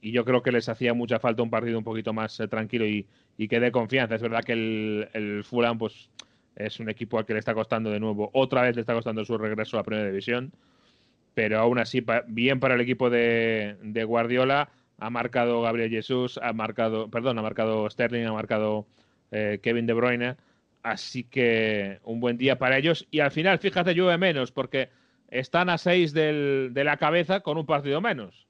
y yo creo que les hacía mucha falta un partido un poquito más tranquilo y, y que dé confianza. Es verdad que el, el Fulham pues, es un equipo al que le está costando de nuevo, otra vez le está costando su regreso a la primera división, pero aún así, bien para el equipo de, Guardiola, ha marcado Gabriel Jesús, ha marcado, perdón, ha marcado Sterling, ha marcado eh, Kevin De Bruyne, así que un buen día para ellos. Y al final, fíjate, llueve menos, porque están a seis de la cabeza con un partido menos.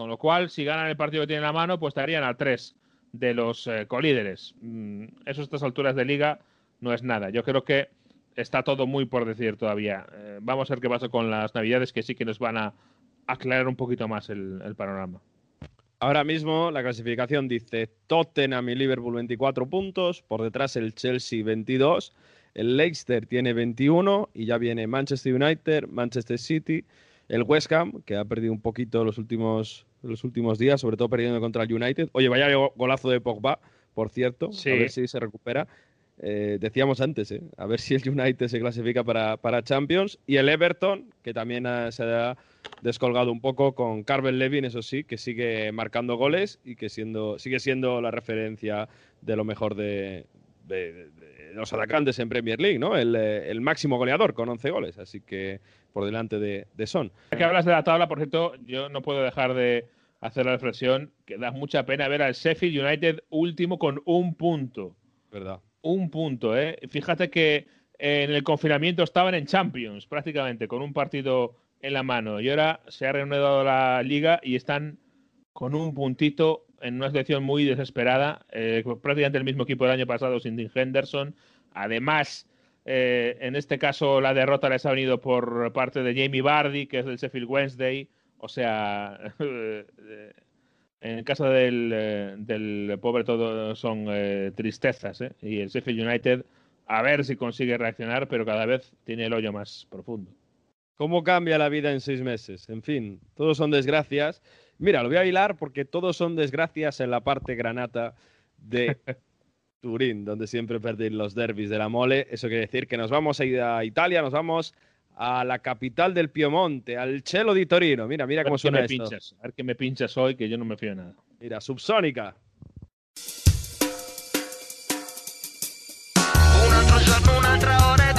Con lo cual, si ganan el partido que tienen en la mano, pues estarían a tres de los eh, colíderes. Mm, eso a estas alturas de liga no es nada. Yo creo que está todo muy por decir todavía. Eh, vamos a ver qué pasa con las navidades, que sí que nos van a aclarar un poquito más el, panorama. Ahora mismo la clasificación dice Tottenham y Liverpool 24 puntos, por detrás el Chelsea 22, el Leicester tiene 21 y ya viene Manchester United, Manchester City, el West Ham, que ha perdido un poquito los últimos los últimos días, sobre todo perdiendo contra el United. Oye, vaya golazo de Pogba, por cierto, a ver si se recupera. Eh, decíamos antes, ¿eh? a ver si el United se clasifica para, para Champions. Y el Everton, que también se ha descolgado un poco con Carvel Levin, eso sí, que sigue marcando goles y que siendo, sigue siendo la referencia de lo mejor de, los atacantes en Premier League, ¿no? El, eh, el, máximo goleador con 11 goles. Así que por delante de, Son. Que hablas de la tabla, por cierto, yo no puedo dejar de hacer la reflexión que da mucha pena ver al Sheffield United último con un punto. ¿Verdad? Un punto, ¿eh? Fíjate que en el confinamiento estaban en Champions prácticamente, con un partido en la mano. Y ahora se ha reanudado la liga y están con un puntito en una situación muy desesperada. Eh, prácticamente el mismo equipo del año pasado sin Dean Henderson. Además, eh, en este caso, la derrota les ha venido por parte de Jamie Vardy, que es del Sheffield Wednesday. O sea, en el caso del, eh, del pobre todo son eh, tristezas. Y el Sheffield United, a ver si consigue reaccionar, pero cada vez tiene el hoyo más profundo. ¿Cómo cambia la vida en seis meses? En fin, todos son desgracias. Mira, lo voy a hilar porque todos son desgracias en la parte granata de Turín, donde siempre perdí los derbis de la mole. Eso quiere decir que nos vamos a ir a Italia, nos vamos a la capital del Piemonte, al Chelo di Torino. Mira, mira cómo suena esto. Pinchas, a ver qué me pinchas hoy, que yo no me fío de nada. Mira, subsónica. Bueno,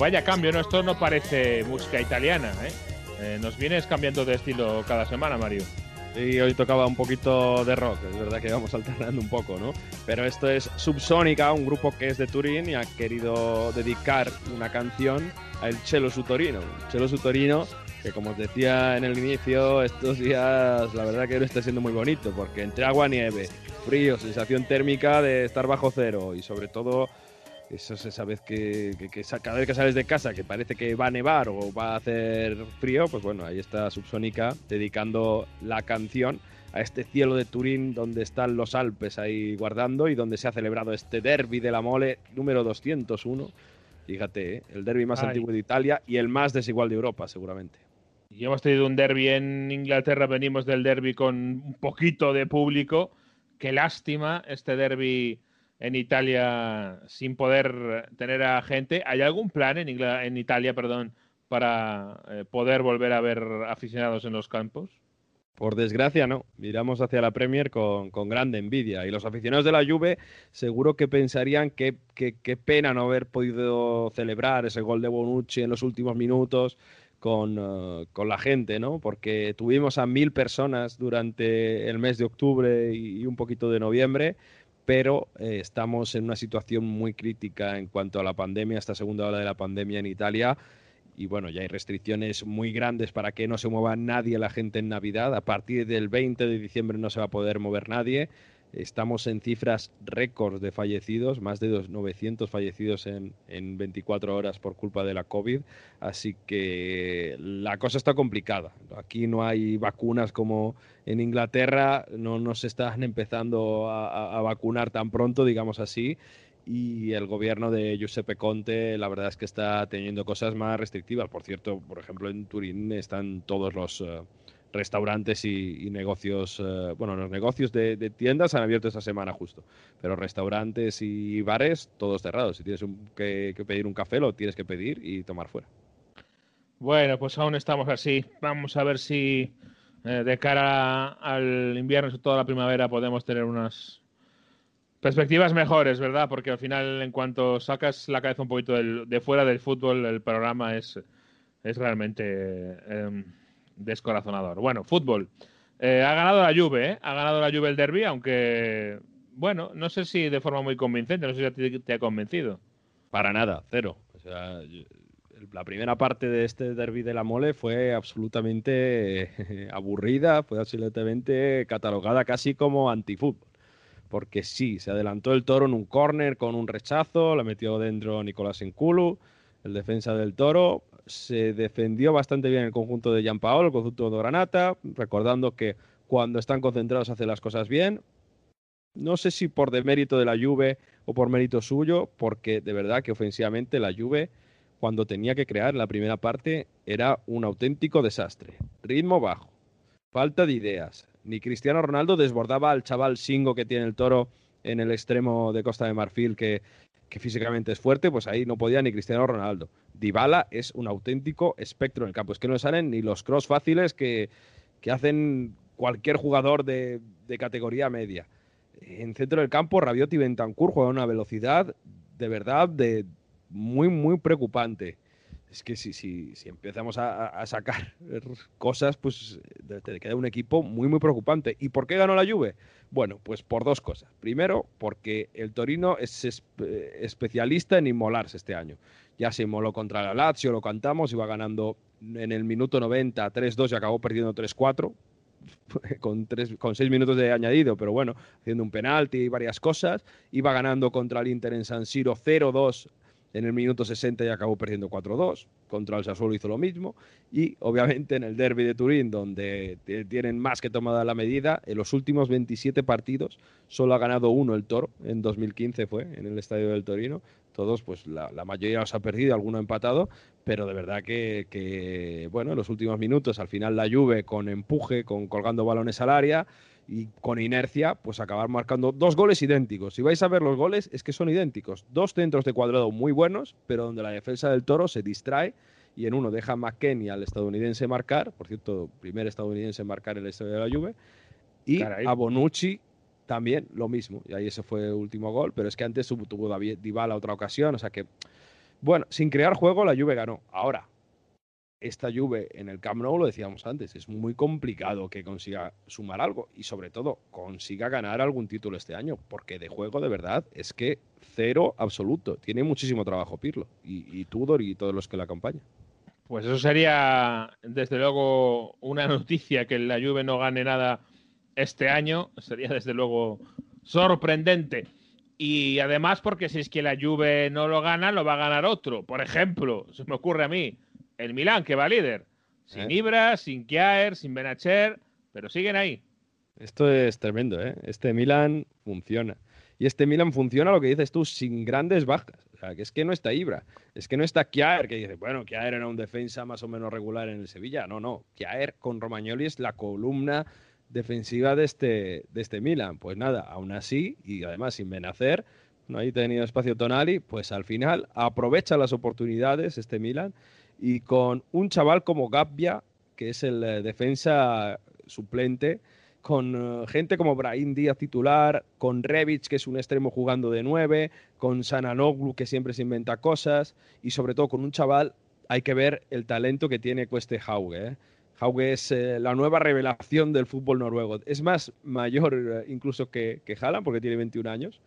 vaya cambio, ¿no? Esto no parece música italiana, ¿eh? ¿eh? nos vienes cambiando de estilo cada semana, Mario. Y hoy tocaba un poquito de rock, es verdad que vamos alternando un poco, ¿no? Pero esto es Subsónica, un grupo que es de Turín y ha querido dedicar una canción a El Chelo su Torino. Chelo su Torino, que como os decía en el inicio, estos días la verdad que no está siendo muy bonito, porque entre agua, nieve, frío, sensación térmica de estar bajo cero y sobre todo eso esa vez que, cada vez que sales de casa que parece que va a nevar o va a hacer frío, pues bueno, ahí está Subsónica dedicando la canción a este cielo de Turín donde están los Alpes ahí guardando y donde se ha celebrado este derby de la mole número 201. Fíjate, ¿eh? el derby más antiguo de Italia y el más desigual de Europa, seguramente. Y hemos tenido un derby en Inglaterra, venimos del derby con un poquito de público. Qué lástima este derby en Italia sin poder tener a gente. ¿Hay algún plan en, en Italia, perdón, para eh, poder volver a ver aficionados en los campos? Por desgracia, no. Miramos hacia la Premier con, grande envidia. Y los aficionados de la Juve seguro que pensarían que qué pena no haber podido celebrar ese gol de Bonucci en los últimos minutos con, eh, con, la gente, ¿no? Porque tuvimos a mil personas durante el mes de octubre y, un poquito de noviembre, pero eh, estamos en una situación muy crítica en cuanto a la pandemia, esta segunda ola de la pandemia en Italia y bueno, ya hay restricciones muy grandes para que no se mueva nadie la gente en Navidad. A partir del 20 de diciembre no se va a poder mover nadie. Estamos en cifras récords de fallecidos, más de 900 fallecidos en, en 24 horas por culpa de la COVID. Así que la cosa está complicada. Aquí no hay vacunas como en Inglaterra, no nos están empezando a, a vacunar tan pronto, digamos así y el gobierno de Giuseppe Conte la verdad es que está teniendo cosas más restrictivas. Por cierto, por ejemplo, en Turín están todos los eh, restaurantes y, negocios, eh, bueno, los negocios de, tiendas han abierto esta semana justo, pero restaurantes y bares todos cerrados. Si tienes que, pedir un café, lo tienes que pedir y tomar fuera. Bueno, pues aún estamos así. Vamos a ver si eh, de cara al invierno y toda la primavera podemos tener unas Perspectivas mejores, ¿verdad? Porque al final, en cuanto sacas la cabeza un poquito de fuera del fútbol, el programa es, es realmente em, descorazonador. Bueno, fútbol. Eh, ha ganado la Juve, ¿eh? Ha ganado la Juve el derby, aunque, bueno, no sé si de forma muy convincente, no sé si te ha convencido. Para nada, cero. O sea, la primera parte de este derby de la mole fue absolutamente aburrida, fue absolutamente catalogada casi como antifútbol porque sí, se adelantó el toro en un córner con un rechazo, la metió dentro Nicolás Enculu, el defensa del toro, se defendió bastante bien el conjunto de Paolo, el conjunto de Granata, recordando que cuando están concentrados hacen las cosas bien. No sé si por demérito de la Juve o por mérito suyo, porque de verdad que ofensivamente la Juve cuando tenía que crear la primera parte era un auténtico desastre. Ritmo bajo, falta de ideas, ni Cristiano Ronaldo desbordaba al chaval Singo que tiene el toro en el extremo de Costa de Marfil, que, físicamente es fuerte, pues ahí no podía ni Cristiano Ronaldo. Dybala es un auténtico espectro en el campo. Es que no salen ni los cross fáciles que, hacen cualquier jugador de, de, categoría media. En centro del campo, Rabiot y Bentancur juegan a una velocidad de verdad de muy, muy preocupante es que si, si, si empezamos a, sacar cosas, pues te queda un equipo muy, muy preocupante. ¿Y por qué ganó la Juve? Bueno, pues por dos cosas. Primero, porque el Torino es especialista en inmolarse este año. Ya se inmoló contra la Lazio, lo cantamos, iba ganando en el minuto 90 3-2 y acabó perdiendo 3-4. Con, tres, con seis minutos de añadido, pero bueno, haciendo un penalti y varias cosas. Iba ganando contra el Inter en San Siro 0-2 en el minuto 60 ya acabó perdiendo 4-2. Contra el Sassuolo hizo lo mismo. Y obviamente en el derby de Turín, donde tienen más que tomada la medida, en los últimos 27 partidos solo ha ganado uno el Toro. En 2015 fue, en el estadio del Torino. Todos, pues la, mayoría los ha perdido, alguno ha empatado. Pero de verdad que, bueno, en los últimos minutos, al final la Juve con empuje, con colgando balones al área y con inercia, pues acabar marcando dos goles idénticos. Si vais a ver los goles, es que son idénticos. Dos centros de cuadrado muy buenos, pero donde la defensa del Toro se distrae y en uno deja a McKenny al estadounidense marcar, por cierto, primer estadounidense en marcar en la historia de la Juve, y a Bonucci también lo mismo. Y ahí ese fue el último gol, pero es que antes tuvo David Dybala otra ocasión, o sea que, bueno, sin crear juego la Juve ganó. Ahora, esta Juve en el Camp Nou, lo decíamos antes, es muy complicado que consiga sumar algo y sobre todo consiga ganar algún título este año, porque de juego de verdad es que cero absoluto. Tiene muchísimo trabajo Pirlo y, Tudor y todos los que la acompañan. Pues eso sería desde luego una noticia que la Juve no gane nada este año, sería desde luego sorprendente. Y además porque si es que la Juve no lo gana, lo va a ganar otro. Por ejemplo, se me ocurre a mí, el Milán, que va líder. Sin ¿Eh? Ibra, sin Kiaer, sin Benacher, pero siguen ahí. Esto es tremendo, ¿eh? Este Milan funciona. Y este Milan funciona, lo que dices tú, sin grandes bajas. O sea, que es que no está Ibra, es que no está Kiaer, que dice, bueno, Kiaer era un defensa más o menos regular en el Sevilla. No, no, Kiaer con Romagnoli es la columna defensiva de este, de este Milan. Pues nada, aún así, y además sin Benacer, no ha tenido espacio Tonali, pues al final aprovecha las oportunidades este Milan y con un chaval como Gabbia, que es el eh, defensa suplente, con eh, gente como Brahim Díaz titular, con Rebic, que es un extremo jugando de nueve, con Sananoglu, que siempre se inventa cosas, y sobre todo con un chaval, hay que ver el talento que tiene Cueste Hauge. ¿eh? Hauge es eh, la nueva revelación del fútbol noruego. Es más mayor incluso que, que Haaland, porque tiene 21 años.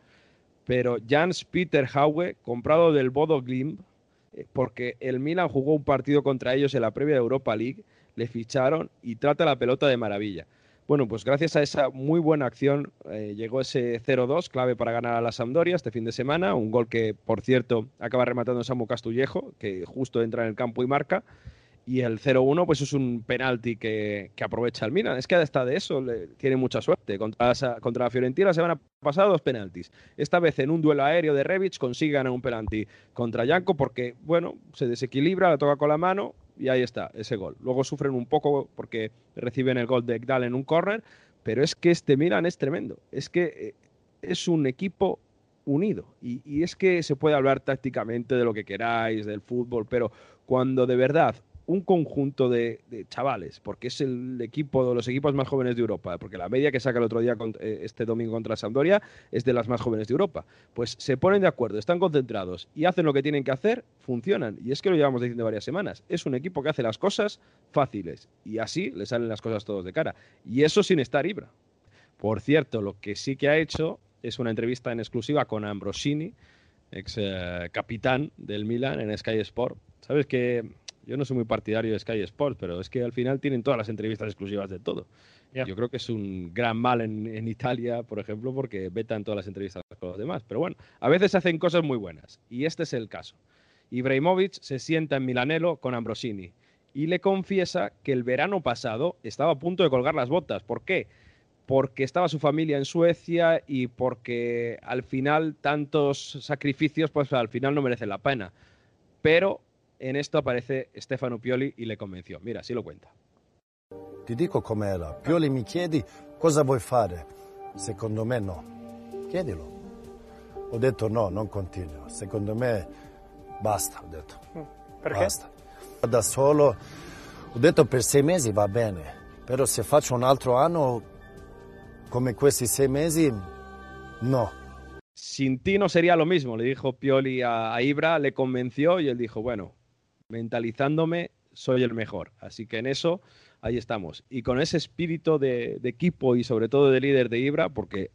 Pero Jans Peter Hauge, comprado del Bodo Glimt, eh, porque el Milan jugó un partido contra ellos en la previa de Europa League, le ficharon y trata la pelota de maravilla. Bueno, pues gracias a esa muy buena acción eh, llegó ese 0-2, clave para ganar a la Sampdoria este fin de semana. Un gol que, por cierto, acaba rematando Samu Castillejo, que justo entra en el campo y marca. Y el 0-1, pues es un penalti que, que, aprovecha el Milan. Es que hasta de eso le, tiene mucha suerte. Contra, contra la Fiorentina la semana pasada dos penaltis. Esta vez en un duelo aéreo de Rebic consigue ganar un penalti contra Yanko porque, bueno, se desequilibra, la toca con la mano y ahí está, ese gol. Luego sufren un poco porque reciben el gol de Gdal en un córner, pero es que este Milan es tremendo. Es que eh, es un equipo unido. Y, y, es que se puede hablar tácticamente de lo que queráis, del fútbol, pero cuando de verdad un conjunto de, chavales, porque es el equipo de los equipos más jóvenes de Europa, porque la media que saca el otro día este domingo contra Sampdoria es de las más jóvenes de Europa. Pues se ponen de acuerdo, están concentrados y hacen lo que tienen que hacer, funcionan. Y es que lo llevamos diciendo varias semanas. Es un equipo que hace las cosas fáciles y así le salen las cosas todos de cara. Y eso sin estar Ibra. Por cierto, lo que sí que ha hecho es una entrevista en exclusiva con Ambrosini, ex eh, capitán del Milan en Sky Sport. Sabes que yo no soy muy partidario de Sky Sports, pero es que al final tienen todas las entrevistas exclusivas de todo. Yeah. Yo creo que es un gran mal en, en, Italia, por ejemplo, porque vetan todas las entrevistas con los demás. Pero bueno, a veces hacen cosas muy buenas. Y este es el caso. Ibrahimovic se sienta en Milanelo con Ambrosini y le confiesa que el verano pasado estaba a punto de colgar las botas. ¿Por qué? Porque estaba su familia en Suecia y porque al final tantos sacrificios, pues al final no merecen la pena. Pero en esto aparece Stefano Pioli y le convenció. Mira, así lo cuenta. Ti dico com'era. Pioli mi chiedi cosa vuoi fare. Secondo me no. Chiedilo. Ho detto no, non continuo. Secondo me basta, ho detto. Perché? Basta. Da solo, ho detto per sei mesi va bene, però se faccio un altro anno come questi sei mesi, no. Sin ti no sería lo mismo, le dijo Pioli a, a Ibra, le convenció y él dijo, bueno, mentalizándome, soy el mejor. Así que en eso, ahí estamos. Y con ese espíritu de, equipo y sobre todo de líder de Ibra, porque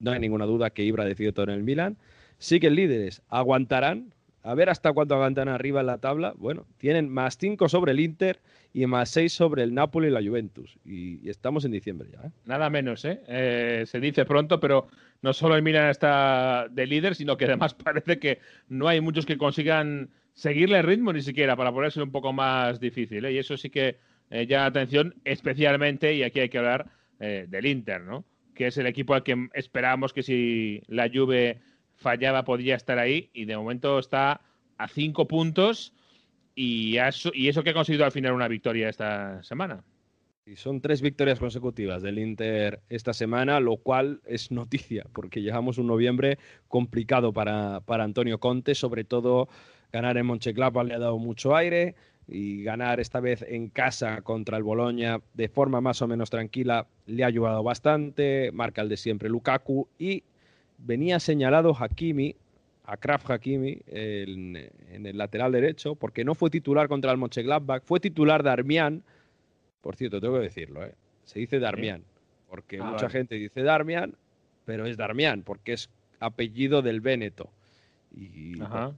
no hay ninguna duda que Ibra decidió todo en el Milan, siguen líderes, aguantarán. A ver hasta cuánto aguantan arriba en la tabla. Bueno, tienen más 5 sobre el Inter y más 6 sobre el Napoli y la Juventus. Y, y estamos en diciembre ya. ¿eh? Nada menos, ¿eh? ¿eh? Se dice pronto, pero no solo el Milan está de líder, sino que además parece que no hay muchos que consigan seguirle el ritmo ni siquiera para ponerse un poco más difícil. ¿eh? Y eso sí que eh, llama atención, especialmente, y aquí hay que hablar eh, del Inter, ¿no? que es el equipo al que esperábamos que si la Juve fallaba podía estar ahí, y de momento está a cinco puntos, y eso, y eso que ha conseguido al final una victoria esta semana. Y son tres victorias consecutivas del Inter esta semana, lo cual es noticia, porque llevamos un noviembre complicado para, para Antonio Conte, sobre todo ganar en Moncheclapa le ha dado mucho aire y ganar esta vez en casa contra el Boloña de forma más o menos tranquila le ha ayudado bastante, marca el de siempre Lukaku y venía señalado Hakimi, Akraf Hakimi, en, en, el lateral derecho, porque no fue titular contra el Mönchengladbach, fue titular de Armián, por cierto, tengo que decirlo, ¿eh? se dice Darmian, porque ah, mucha vale. gente dice Darmian, pero es Darmian, porque es apellido del Véneto. Y Ajá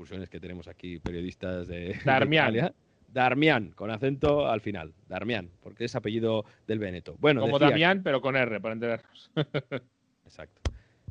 discusiones que tenemos aquí periodistas de Darmian. De Darmian, con acento al final. Darmian, porque es apellido del Veneto. Bueno, Como Damián, pero con R, para entendernos. Exacto.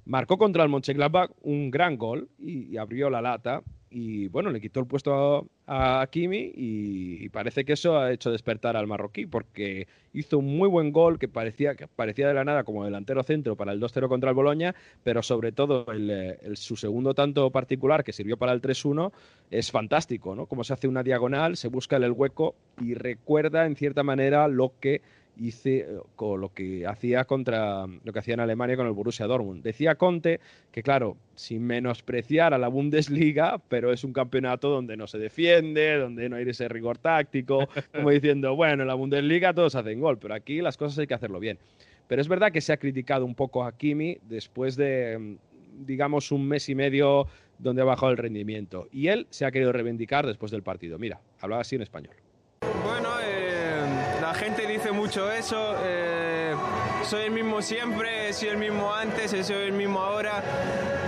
Marcó contra el Mönchengladbach un gran gol y, y, abrió la lata y bueno, le quitó el puesto a, Kimi y, parece que eso ha hecho despertar al marroquí porque hizo un muy buen gol que parecía, que parecía de la nada como delantero centro para el 2-0 contra el Boloña, pero sobre todo el, el, su segundo tanto particular que sirvió para el 3-1 es fantástico, ¿no? Como se hace una diagonal, se busca el hueco y recuerda en cierta manera lo que hice con lo que hacía contra lo que hacía en Alemania con el Borussia Dortmund. Decía Conte que claro, sin menospreciar a la Bundesliga, pero es un campeonato donde no se defiende, donde no hay ese rigor táctico, como diciendo, bueno, en la Bundesliga todos hacen gol, pero aquí las cosas hay que hacerlo bien. Pero es verdad que se ha criticado un poco a Kimi después de digamos un mes y medio donde ha bajado el rendimiento y él se ha querido reivindicar después del partido. Mira, hablaba así en español. Mucho eso. eh, soy el mismo siempre, he sido el mismo antes, he sido el mismo ahora.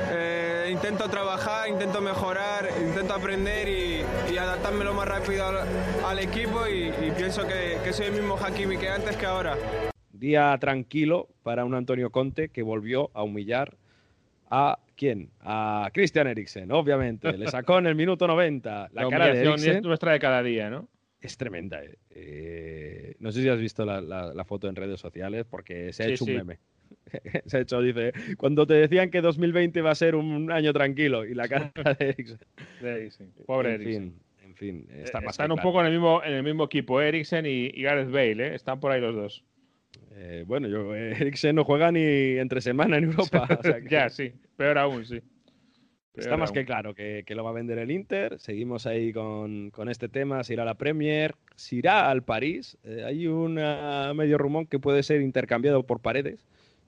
Eh, intento trabajar, intento mejorar, intento aprender y, y adaptarme lo más rápido al, al equipo y, y pienso que, que soy el mismo Hakimi que antes que ahora. Día tranquilo para un Antonio Conte que volvió a humillar a quién? A Christian Eriksen, obviamente. Le sacó en el minuto 90 la, La cara de Eriksen. es nuestra de cada día, ¿no? Es tremenda. eh. Eh, no sé si has visto la, la- la foto en redes sociales porque se ha Sí, hecho sí. un meme. se ha hecho, dice, cuando te decían que 2020 va a ser un año tranquilo y la cara de Eriksen. De Eriksen. Pobre en Eriksen. fin, en fin, está Eh, más Están un poco en el mismo, en el mismo equipo, Eriksen y, y Gareth Bale, ¿eh? Están por ahí los dos. Eh, bueno, yo, eh, Eriksen no juega ni entre semana en Europa. o sea que- ya, sí. Peor aún, sí. Está más que claro que, que lo va a vender el Inter. Seguimos ahí con, con este tema. Se irá a la Premier, se irá al París. Eh, hay un ah, medio rumor que puede ser intercambiado por paredes,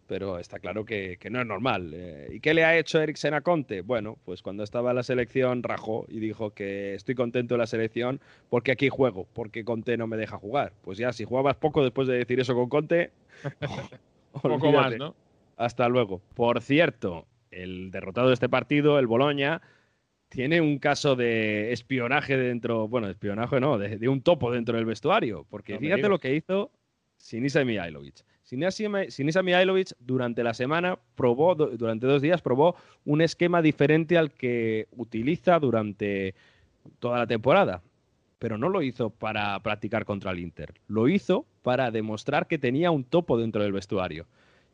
pero está claro que, que no es normal. Eh, ¿Y qué le ha hecho Eriksen a Conte? Bueno, pues cuando estaba en la selección rajó y dijo que estoy contento en la selección porque aquí juego, porque Conte no me deja jugar. Pues ya, si jugabas poco después de decir eso con Conte, Un poco más. ¿no? Hasta luego. Por cierto, el derrotado de este partido, el Boloña, tiene un caso de espionaje dentro, bueno, de espionaje no, de, de un topo dentro del vestuario. Porque No fíjate lo que hizo Sinisa Mihailovic. Sinisa Mi- Sinisa Mihailovic durante la semana probó, du- durante dos días probó un esquema diferente al que utiliza durante toda la temporada. Pero no lo hizo para practicar contra el Inter. Lo hizo para demostrar que tenía un topo dentro del vestuario.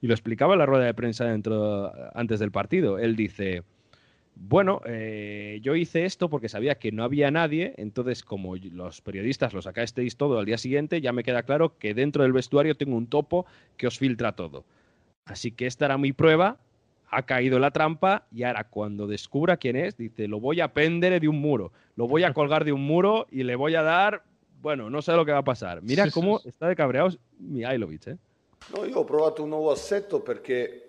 Y lo explicaba en la rueda de prensa dentro, antes del partido. Él dice, bueno, eh, yo hice esto porque sabía que no había nadie, entonces como los periodistas lo sacasteis todo al día siguiente, ya me queda claro que dentro del vestuario tengo un topo que os filtra todo. Así que esta era mi prueba, ha caído la trampa y ahora cuando descubra quién es, dice, lo voy a pender de un muro, lo voy a colgar de un muro y le voy a dar, bueno, no sé lo que va a pasar. Mira cómo está de cabreado Mihailovic, ¿eh? No, io ho provato un nuovo assetto perché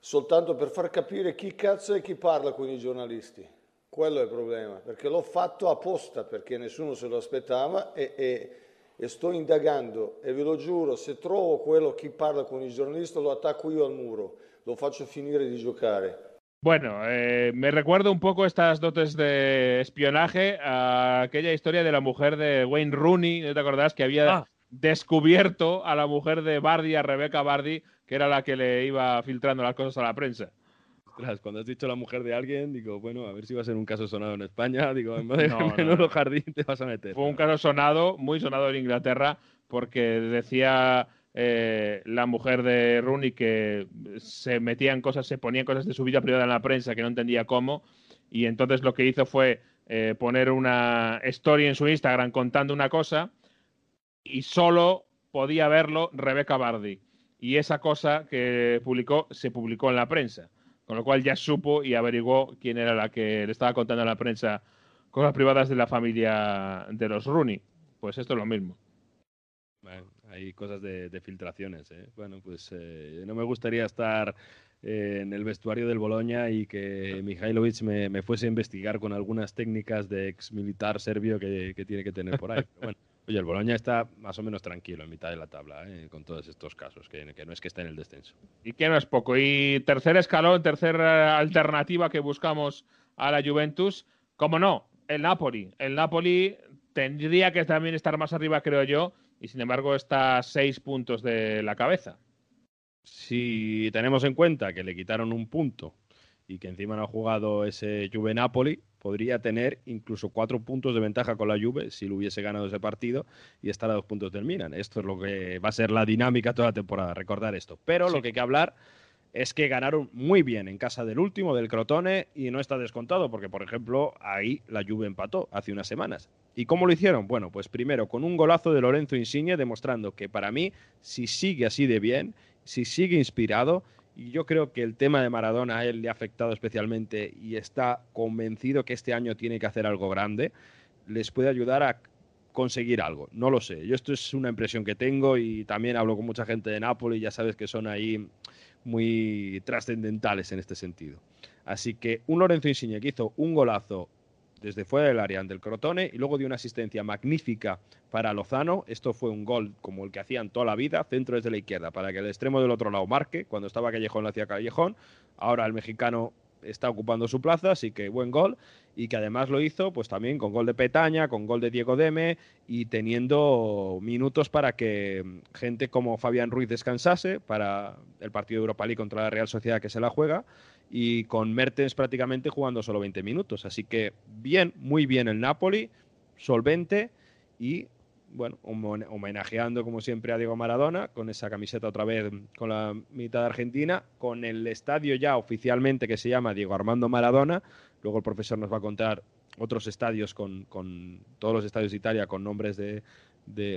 soltanto per far capire chi cazzo è chi parla con i giornalisti. Quello è il problema, perché l'ho fatto apposta perché nessuno se lo aspettava e, e- e sto indagando e ve lo giuro, se trovo quello chi parla con i giornalisti lo attacco io al muro, lo faccio finire di giocare. Bueno, eh, me recuerda un poco estas dotes de espionaje a aquella historia de la mujer de Wayne Rooney, ¿no te acordás? Que había Ah. Descubierto a la mujer de Bardi, a Rebecca Bardi, que era la que le iba filtrando las cosas a la prensa. Ostras, cuando has dicho la mujer de alguien, digo, bueno, a ver si va a ser un caso sonado en España. Digo, en vez de No, no, menudo no. jardín te vas a meter. Fue un caso sonado, muy sonado en Inglaterra, porque decía eh, la mujer de Rooney que se metían cosas, se ponían cosas de su vida privada en la prensa que no entendía cómo, y entonces lo que hizo fue eh, poner una story en su Instagram contando una cosa y solo podía verlo Rebecca Bardi. Y esa cosa que publicó se publicó en la prensa, con lo cual ya supo y averiguó quién era la que le estaba contando a la prensa cosas privadas de la familia de los Rooney. Pues esto es lo mismo. Bueno, hay cosas de, de filtraciones. ¿eh? Bueno, pues eh, no me gustaría estar eh, en el vestuario del Boloña y que Mihailovic me, me fuese a investigar con algunas técnicas de ex militar serbio que, que tiene que tener por ahí. Pero bueno, oye, el Boloña está más o menos tranquilo en mitad de la tabla ¿eh? con todos estos casos, que, que no es que esté en el descenso. Y que no es poco. Y tercer escalón, tercera alternativa que buscamos a la Juventus, como no, el Napoli. El Napoli tendría que también estar más arriba, creo yo, y sin embargo está a seis puntos de la cabeza. Si tenemos en cuenta que le quitaron un punto y que encima no ha jugado ese Juve Napoli, podría tener incluso cuatro puntos de ventaja con la Juve si lo hubiese ganado ese partido y estar a dos puntos del Milan. Esto es lo que va a ser la dinámica toda la temporada, recordar esto. Pero lo que hay que hablar es que ganaron muy bien en casa del último, del Crotone, y no está descontado, porque, por ejemplo, ahí la Juve empató hace unas semanas. ¿Y cómo lo hicieron? Bueno, pues primero con un golazo de Lorenzo Insigne, demostrando que para mí, si sigue así de bien, si sigue inspirado, y yo creo que el tema de Maradona a él le ha afectado especialmente y está convencido que este año tiene que hacer algo grande, les puede ayudar a conseguir algo. No lo sé. Yo esto es una impresión que tengo y también hablo con mucha gente de Nápoles, ya sabes que son ahí muy trascendentales en este sentido. Así que un Lorenzo Insigne que hizo un golazo desde fuera del área del Crotone y luego dio una asistencia magnífica para Lozano. Esto fue un gol como el que hacían toda la vida, centro desde la izquierda, para que el extremo del otro lado marque. Cuando estaba Callejón lo hacía Callejón. Ahora el mexicano está ocupando su plaza, así que buen gol. Y que además lo hizo pues también con gol de Petaña, con gol de Diego Deme y teniendo minutos para que gente como Fabián Ruiz descansase para el partido de Europa League contra la Real Sociedad que se la juega y con Mertens prácticamente jugando solo 20 minutos. Así que bien, muy bien el Napoli, solvente y bueno, homenajeando como siempre a Diego Maradona, con esa camiseta otra vez con la mitad de Argentina, con el estadio ya oficialmente que se llama Diego Armando Maradona. Luego el profesor nos va a contar otros estadios con, todos los estadios de Italia con nombres de,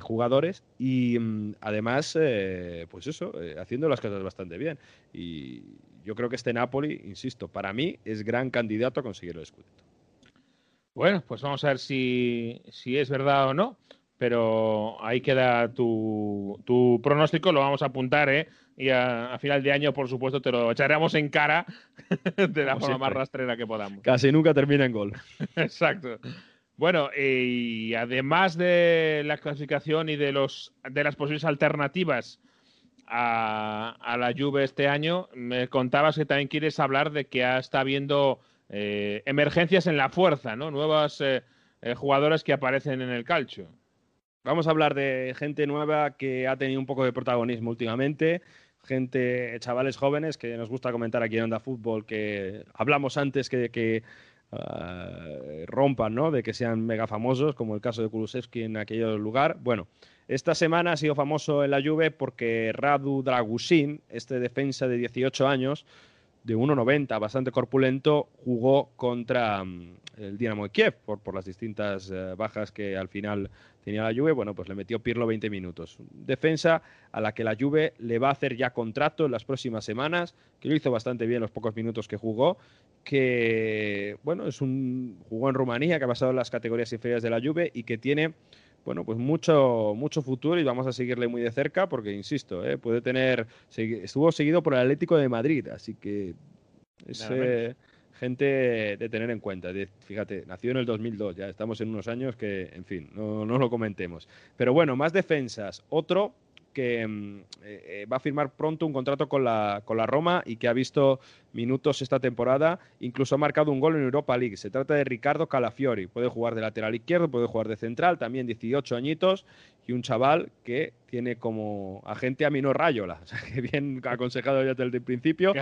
jugadores y mm, además, eh, pues eso, eh, haciendo las cosas bastante bien. Y yo creo que este Napoli, insisto, para mí es gran candidato a conseguir el Scudetto. Bueno, pues vamos a ver si, si es verdad o no pero ahí queda tu, tu, pronóstico, lo vamos a apuntar, ¿eh? Y a, final de año, por supuesto, te lo echaremos en cara de la forma más rastrera que podamos. Casi nunca termina en gol. Exacto. Bueno, y además de la clasificación y de, los, de las posibles alternativas a, la Juve este año, me contabas que también quieres hablar de que está habiendo eh, emergencias en la fuerza, ¿no? Nuevas eh, eh, jugadoras que aparecen en el calcio. Vamos a hablar de gente nueva que ha tenido un poco de protagonismo últimamente, gente, chavales jóvenes que nos gusta comentar aquí en Onda Fútbol, que hablamos antes que, que ah, rompan, ¿no? De que sean mega famosos, como el caso de Kulusevski en aquel lugar. Bueno, esta semana ha sido famoso en la Juve porque Radu Dragusin, este defensa de 18 años, de 1,90, bastante corpulento, jugó contra mm, el Dinamo de Kiev por, por las distintas eh, bajas que al final tenía la Juve. Bueno, pues le metió Pirlo 20 minutos. Defensa a la que la Juve le va a hacer ya contrato en las próximas semanas, que lo hizo bastante bien los pocos minutos que jugó, que, bueno, es un jugó en Rumanía, que ha pasado en las categorías inferiores de la Juve y que tiene bueno, pues mucho, mucho futuro y vamos a seguirle muy de cerca porque, insisto, ¿eh? puede tener, estuvo seguido por el Atlético de Madrid, así que es eh, gente de tener en cuenta. fíjate, nació en el 2002, ya estamos en unos años que, en fin, no, no lo comentemos. Pero bueno, más defensas. Otro que mm, eh, eh, va a firmar pronto un contrato con la, con la Roma y que ha visto minutos esta temporada, incluso ha marcado un gol en Europa League. Se trata de Ricardo Calafiori, puede jugar de lateral izquierdo, puede jugar de central, también 18 añitos y un chaval que tiene como agente a Mino Rayola, o sea, que bien aconsejado ya desde el principio.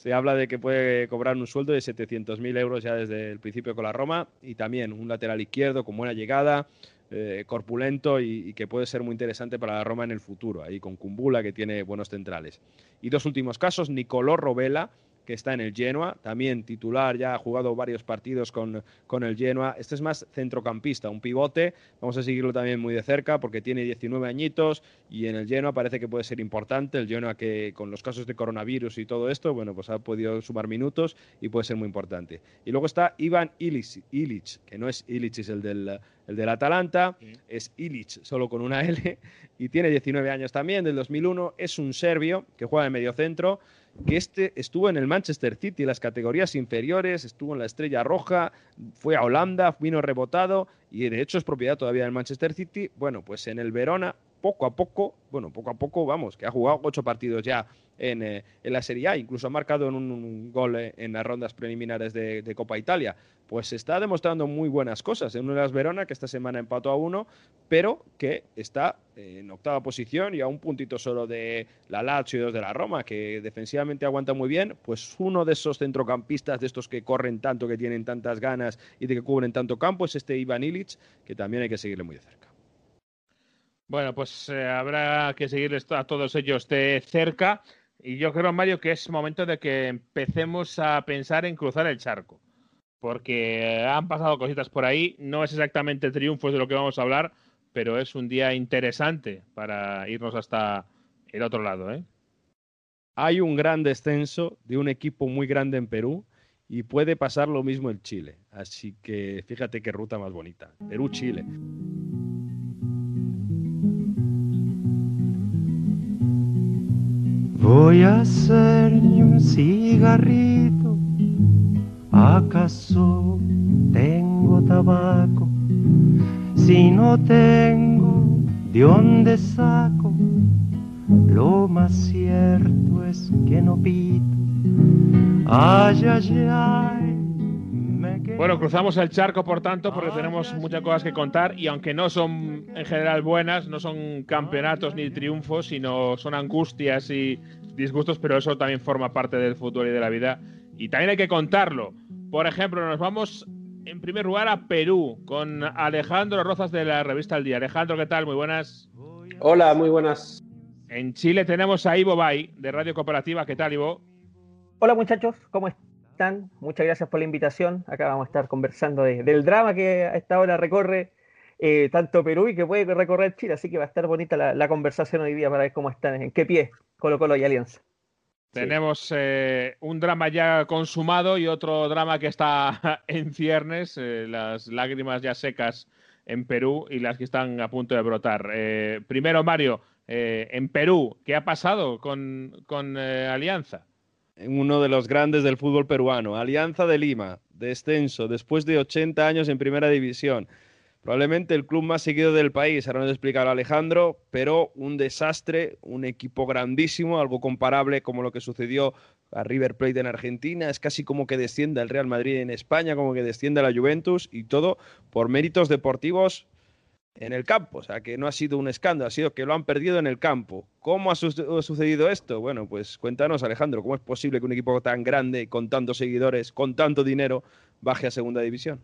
Se habla de que puede cobrar un sueldo de 700.000 euros ya desde el principio con la Roma y también un lateral izquierdo con buena llegada, eh, corpulento y, que puede ser muy interesante para la Roma en el futuro, ahí con Cumbula que tiene buenos centrales. Y dos últimos casos, Nicolò Robela, que está en el Genoa, también titular, ya ha jugado varios partidos con, con, el Genoa. Este es más centrocampista, un pivote. Vamos a seguirlo también muy de cerca porque tiene 19 añitos y en el Genoa parece que puede ser importante. El Genoa que con los casos de coronavirus y todo esto, bueno, pues ha podido sumar minutos y puede ser muy importante. Y luego está Ivan Ilic, que no es Ilic, es el del, el del Atalanta, es Ilic, solo con una L, y tiene 19 años también, del 2001. Es un serbio que juega en medio centro que este estuvo en el Manchester City, en las categorías inferiores, estuvo en la Estrella Roja, fue a Holanda, vino rebotado y de hecho es propiedad todavía del Manchester City. Bueno, pues en el Verona, poco a poco, bueno, poco a poco, vamos, que ha jugado ocho partidos ya en, eh, la Serie A, incluso ha marcado en un, gol eh, en las rondas preliminares de, de, Copa Italia. Pues está demostrando muy buenas cosas en las Verona, que esta semana empató a uno, pero que está en octava posición y a un puntito solo de la Lazio y dos de la Roma, que defensivamente aguanta muy bien, pues uno de esos centrocampistas de estos que corren tanto, que tienen tantas ganas y de que cubren tanto campo, es este Ivan Ilic, que también hay que seguirle muy de cerca. Bueno, pues eh, habrá que seguirles a todos ellos de cerca Y yo creo, Mario, que es momento de que empecemos a pensar en cruzar el charco. Porque han pasado cositas por ahí. No es exactamente triunfos de lo que vamos a hablar, pero es un día interesante para irnos hasta el otro lado. ¿eh? Hay un gran descenso de un equipo muy grande en Perú y puede pasar lo mismo en Chile. Así que fíjate qué ruta más bonita. Perú-Chile. Voy a hacerme un cigarrito. ¿Acaso tengo tabaco? Si no tengo, ¿de dónde saco? Lo más cierto es que no pito. Ay, ay, ay. Bueno, cruzamos el charco, por tanto, porque tenemos muchas cosas que contar y aunque no son en general buenas, no son campeonatos ni triunfos, sino son angustias y disgustos, pero eso también forma parte del fútbol y de la vida y también hay que contarlo. Por ejemplo, nos vamos en primer lugar a Perú con Alejandro Rozas de la revista El Día. Alejandro, ¿qué tal? Muy buenas. Hola, muy buenas. En Chile tenemos a Ivo Bay de Radio Cooperativa. ¿Qué tal, Ivo? Hola muchachos, ¿cómo están? Muchas gracias por la invitación. Acá vamos a estar conversando del drama que a esta hora recorre eh, tanto Perú y que puede recorrer Chile, así que va a estar bonita la, conversación hoy día para ver cómo están, en qué pie Colo Colo y Alianza. Tenemos eh, un drama ya consumado y otro drama que está en ciernes, eh, las lágrimas ya secas en Perú y las que están a punto de brotar. primero, Mario, en Perú, ¿qué ha pasado con, con Alianza? uno de los grandes del fútbol peruano. Alianza de Lima, descenso, después de 80 años en primera división. Probablemente el club más seguido del país, ahora nos explicará Alejandro, pero un desastre, un equipo grandísimo, algo comparable como lo que sucedió a River Plate en Argentina, es casi como que descienda el Real Madrid en España, como que descienda la Juventus y todo por méritos deportivos en el campo. O sea, que no ha sido un escándalo, ha sido que lo han perdido en el campo. ¿Cómo ha, sucedido esto? Bueno, pues cuéntanos, Alejandro, ¿cómo es posible que un equipo tan grande, con tantos seguidores, con tanto dinero, baje a segunda división?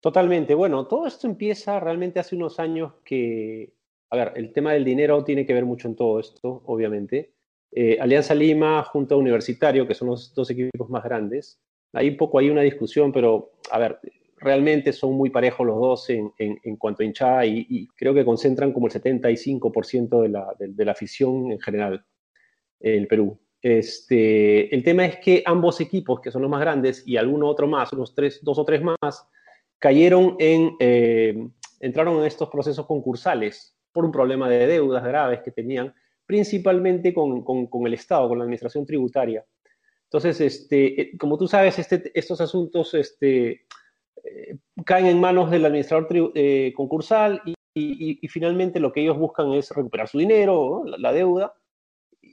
Totalmente. Bueno, todo esto empieza realmente hace unos años que, a ver, el tema del dinero tiene que ver mucho en todo esto, obviamente. Eh, Alianza Lima junto a Universitario, que son los dos equipos más grandes. Hay un poco ahí una discusión, pero, a ver, realmente son muy parejos los dos en, cuanto a hinchada y, creo que concentran como el 75% de la, de, la afición en general en el Perú. Este, el tema es que ambos equipos, que son los más grandes, y alguno otro más, unos tres, dos o tres más, cayeron en, eh, entraron en estos procesos concursales por un problema de deudas graves que tenían, principalmente con, con el Estado, con la administración tributaria. Entonces, este, eh, como tú sabes, este, estos asuntos este, eh, caen en manos del administrador eh, concursal y, finalmente lo que ellos buscan es recuperar su dinero, la, deuda,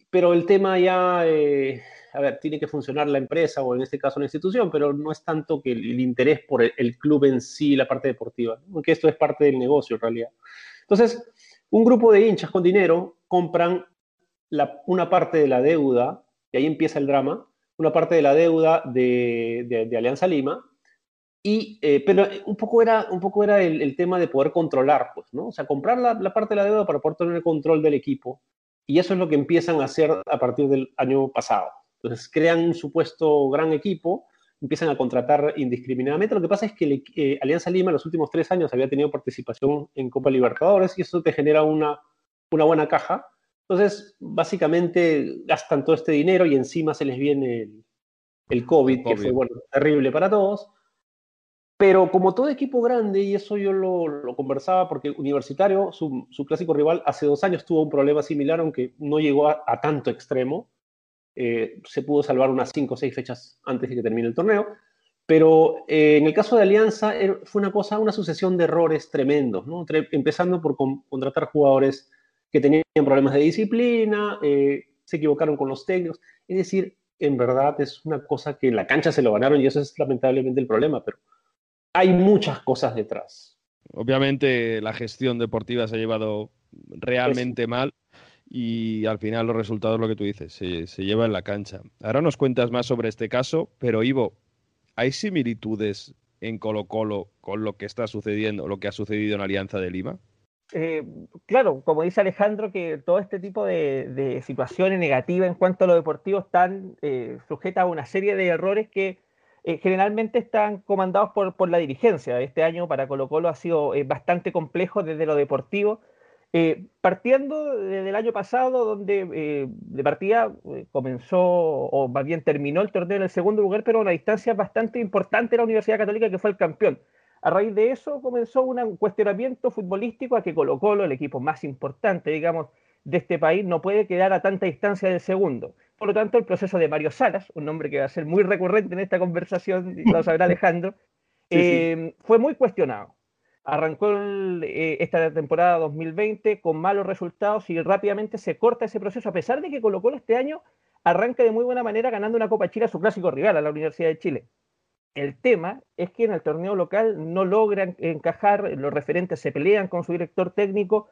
pero el tema ya, eh, a ver, tiene que funcionar la empresa o en este caso la institución, pero no es tanto que el, interés por el, club en sí, la parte deportiva, aunque esto es parte del negocio en realidad. Entonces, un grupo de hinchas con dinero compran una parte de la deuda, y ahí empieza el drama, una parte de la deuda de Alianza Lima, y, eh, pero un poco era, un poco era el, tema de poder controlar, pues, ¿no? O sea, comprar la, parte de la deuda para poder tener el control del equipo. Y eso es lo que empiezan a hacer a partir del año pasado. Entonces, crean un supuesto gran equipo, empiezan a contratar indiscriminadamente. Lo que pasa es que eh, Alianza Lima en los últimos tres años había tenido participación en Copa Libertadores y eso te genera una, una buena caja. Entonces, básicamente gastan todo este dinero y encima se les viene el, el COVID, que fue bueno, terrible para todos. Pero como todo equipo grande, y eso yo lo, conversaba porque Universitario, su, clásico rival, hace dos años tuvo un problema similar, aunque no llegó a, tanto extremo. Eh, se pudo salvar unas cinco o seis fechas antes de que termine el torneo. Pero eh, en el caso de Alianza er, fue una cosa, una sucesión de errores tremendos, ¿no? empezando por contratar jugadores que tenían problemas de disciplina, eh, se equivocaron con los técnicos. Es decir, en verdad es una cosa que en la cancha se lo ganaron y eso es lamentablemente el problema, pero hay muchas cosas detrás. Obviamente la gestión deportiva se ha llevado realmente mal y al final los resultados, lo que tú dices, se, se lleva en la cancha. Ahora nos cuentas más sobre este caso, pero Ivo, ¿hay similitudes en Colo Colo con lo que está sucediendo, lo que ha sucedido en Alianza de Lima? eh, claro, como dice Alejandro, que todo este tipo de, situaciones negativas en cuanto a lo deportivo están eh, sujetas a una serie de errores que eh, generalmente están comandados por, por, la dirigencia. Este año para Colo Colo ha sido bastante complejo desde lo deportivo, partiendo desde el año pasado, donde de partida comenzó, o más bien terminó el torneo en el segundo lugar, pero a una distancia bastante importante la Universidad Católica, que fue el campeón. A raíz de eso comenzó un cuestionamiento futbolístico a que Colo Colo, el equipo más importante, digamos, de este país, no puede quedar a tanta distancia del segundo. Por lo tanto, el proceso de Mario Salas, un nombre que va a ser muy recurrente en esta conversación, lo sabrá Alejandro, eh, fue muy cuestionado. Arrancó eh, esta temporada 2020 con malos resultados y rápidamente se corta ese proceso, a pesar de que Colo Colo este año arranca de muy buena manera ganando una Copa Chile a su clásico rival, a la Universidad de Chile. El tema es que en el torneo local no logran encajar, los referentes se pelean con su director técnico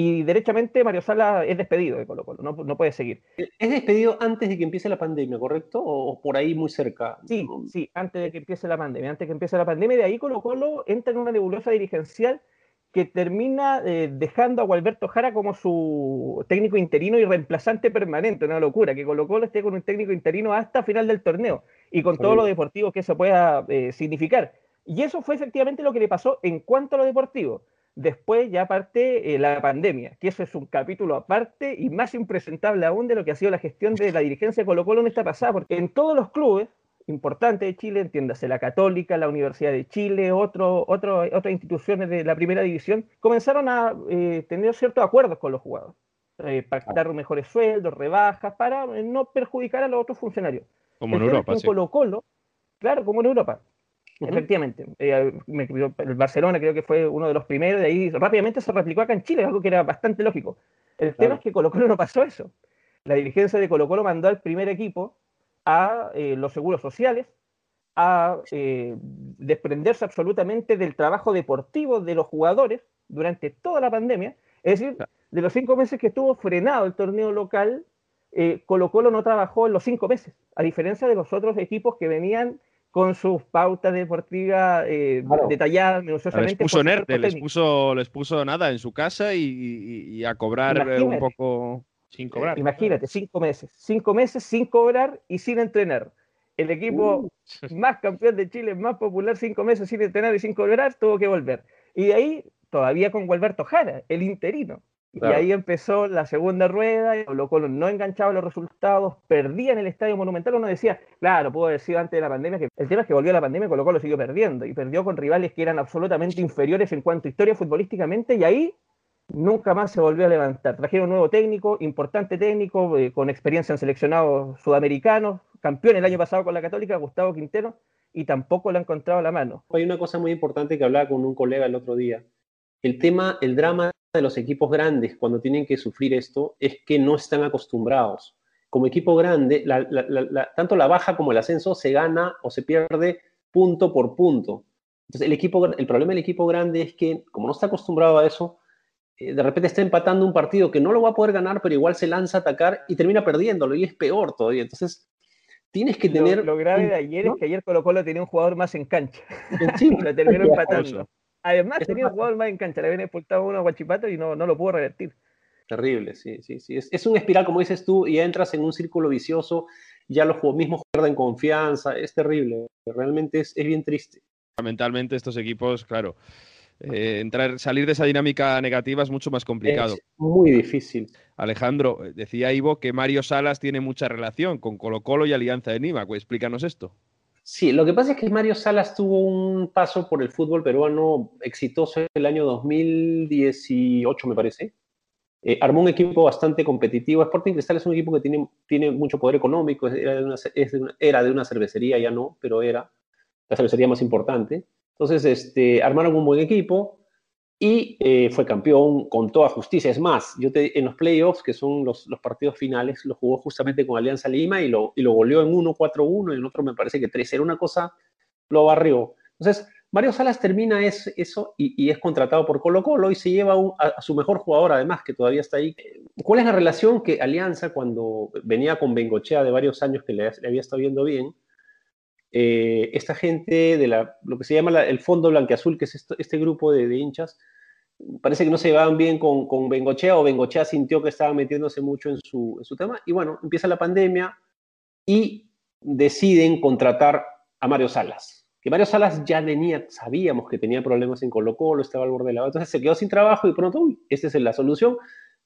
y derechamente Mario Sala es despedido de Colo Colo, no, puede seguir. ¿Es despedido antes de que empiece la pandemia, correcto? ¿O por ahí muy cerca? Sí, sí, antes de que empiece la pandemia. Antes de que empiece la pandemia, de ahí Colo Colo entra en una nebulosa dirigencial que termina eh, dejando a Gualberto Jara como su técnico interino y reemplazante permanente, una locura, que Colo Colo esté con un técnico interino hasta final del torneo y con todo lo deportivo que eso pueda eh, significar. Y eso fue efectivamente lo que le pasó en cuanto a lo deportivo. Después ya parte eh, la pandemia, que eso es un capítulo aparte y más impresentable aún de lo que ha sido la gestión de la dirigencia de Colo Colo en esta pasada, porque en todos los clubes importante de Chile, entiéndase la Católica, la Universidad de Chile, otro, otro, otras instituciones de la primera división, comenzaron a eh, tener ciertos acuerdos con los jugadores, eh, pactar mejores sueldos, rebajas, para eh, no perjudicar a los otros funcionarios. Como en Europa, sí. Colo -Colo, claro, como en Europa. Efectivamente, el Barcelona creo que fue uno de los primeros, de ahí rápidamente se replicó acá en Chile, algo que era bastante lógico. El tema es que Colo Colo no pasó eso. La dirigencia de Colo Colo mandó al primer equipo a eh, los seguros sociales, a eh, desprenderse absolutamente del trabajo deportivo de los jugadores durante toda la pandemia. Es decir, de los cinco meses que estuvo frenado el torneo local, eh, Colo Colo no trabajó en los cinco meses, a diferencia de los otros equipos que venían con sus pautas deportivas detalladas minuciosamente. Les puso les puso, les puso nada en su casa y, a cobrar un poco. Sin cobrar. Imagínate, cinco meses. Cinco meses sin cobrar y sin entrenar. El equipo uh. más campeón de Chile, más popular, cinco meses sin entrenar y sin cobrar, tuvo que volver. Y de ahí, todavía con Gualberto Jara, el interino. Y ahí empezó la segunda rueda, Colo Colo no enganchaba los resultados, perdía en el Estadio Monumental. Uno decía, claro, pudo haber sido antes de la pandemia, que el tema es que volvió la pandemia y Colo Colo siguió perdiendo. Y perdió con rivales que eran absolutamente inferiores en cuanto a historia futbolísticamente. Y ahí nunca más se volvió a levantar. Trajeron un nuevo técnico, importante técnico, eh, con experiencia en seleccionados sudamericanos, campeón el año pasado con la Católica, Gustavo Quintero, y tampoco le han encontrado la mano. Hay una cosa muy importante que hablaba con un colega el otro día. El tema, el drama de los equipos grandes cuando tienen que sufrir esto es que no están acostumbrados. Como equipo grande, tanto la baja como el ascenso se gana o se pierde punto por punto. Entonces, el, equipo, el problema del equipo grande es que, como no está acostumbrado a eso, eh, de repente está empatando un partido que no lo va a poder ganar, pero igual se lanza a atacar y termina perdiéndolo y es peor todavía. Entonces, tienes que tener... Lo, grave de ayer es que ayer Colo Colo tenía un jugador más en cancha. Sí, lo terminó empatando. Además tenía un jugador más en cancha, le habían expulsado uno a Guachipato y no, no lo pudo revertir. Terrible, sí, sí, sí. Es, es, un espiral, como dices tú, y entras en un círculo vicioso, ya los mismos pierden confianza, es terrible, realmente es, es bien triste. Mentalmente estos equipos, claro, eh, entrar, salir de esa dinámica negativa es mucho más complicado. Es muy difícil. Alejandro, eh, decía Ivo que Mario Salas tiene mucha relación con Colo Colo y Alianza de Nima. Pues explícanos esto. Sí, lo que pasa es que Mario Salas tuvo un paso por el fútbol peruano exitoso el año 2018, me parece. Eh, armó un equipo bastante competitivo. Sporting Cristal es un equipo que tiene, tiene mucho poder económico, era de, una, era de una cervecería, ya no, pero era la cervecería más importante. Entonces, este, armaron un buen equipo y eh, fue campeón con toda justicia. Es más, yo te, en los playoffs, que son los, los, partidos finales, lo jugó justamente con Alianza Lima y lo, y lo goleó en 1-4-1 y en otro me parece que 3 era una cosa, lo barrió. Entonces, Mario Salas termina eso y, es contratado por Colo Colo y se lleva a, su mejor jugador, además, que todavía está ahí. ¿Cuál es la relación que Alianza, cuando venía con Bengochea de varios años que le había estado viendo bien, eh, esta gente de la, lo que se llama el Fondo Blanqueazul, que es este grupo de, hinchas, parece que no se llevaban bien con, con Bengochea o Bengochea sintió que estaba metiéndose mucho en su, en su tema. Y bueno, empieza la pandemia y deciden contratar a Mario Salas. Que Mario Salas ya tenía, sabíamos que tenía problemas en Colo Colo, estaba al borde de la entonces se quedó sin trabajo y pronto, uy, esta es la solución.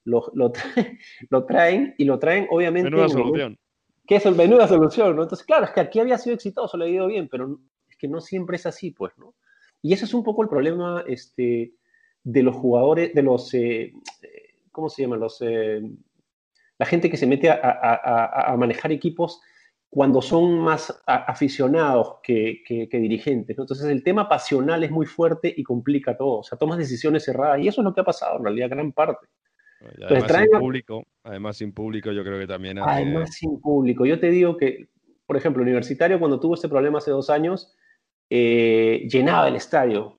Lo, lo, traen, lo traen y lo traen, obviamente. Menuda solución. Que es el menuda solución, ¿no? Entonces, claro, es que aquí había sido exitoso, le ha ido bien, pero es que no siempre es así, pues, ¿no? Y ese es un poco el problema este, de los jugadores, de los, eh, ¿cómo se llama? Los, eh, la gente que se mete a, manejar equipos cuando son más aficionados que dirigentes. ¿no? Entonces el tema pasional es muy fuerte y complica todo. O sea, tomas decisiones cerradas y eso es lo que ha pasado en realidad, gran parte. Además, traen... sin público, además sin público yo creo que también... Hace... Además sin público. Yo te digo que, por ejemplo, Universitario cuando tuvo este problema hace dos años, eh, llenaba el estadio,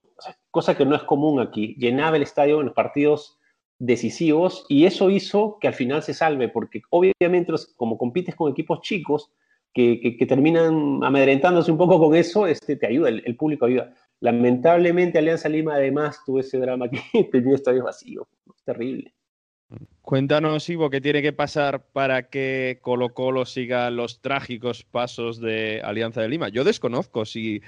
cosa que no es común aquí, llenaba el estadio en los partidos decisivos y eso hizo que al final se salve, porque obviamente como compites con equipos chicos, que, que, que, terminan amedrentándose un poco con eso, este, te ayuda, el, el, público ayuda. Lamentablemente Alianza Lima además tuvo ese drama que tenía estadios vacíos, terrible. Cuéntanos, Ivo, qué tiene que pasar para que Colo Colo siga los trágicos pasos de Alianza de Lima. Yo desconozco si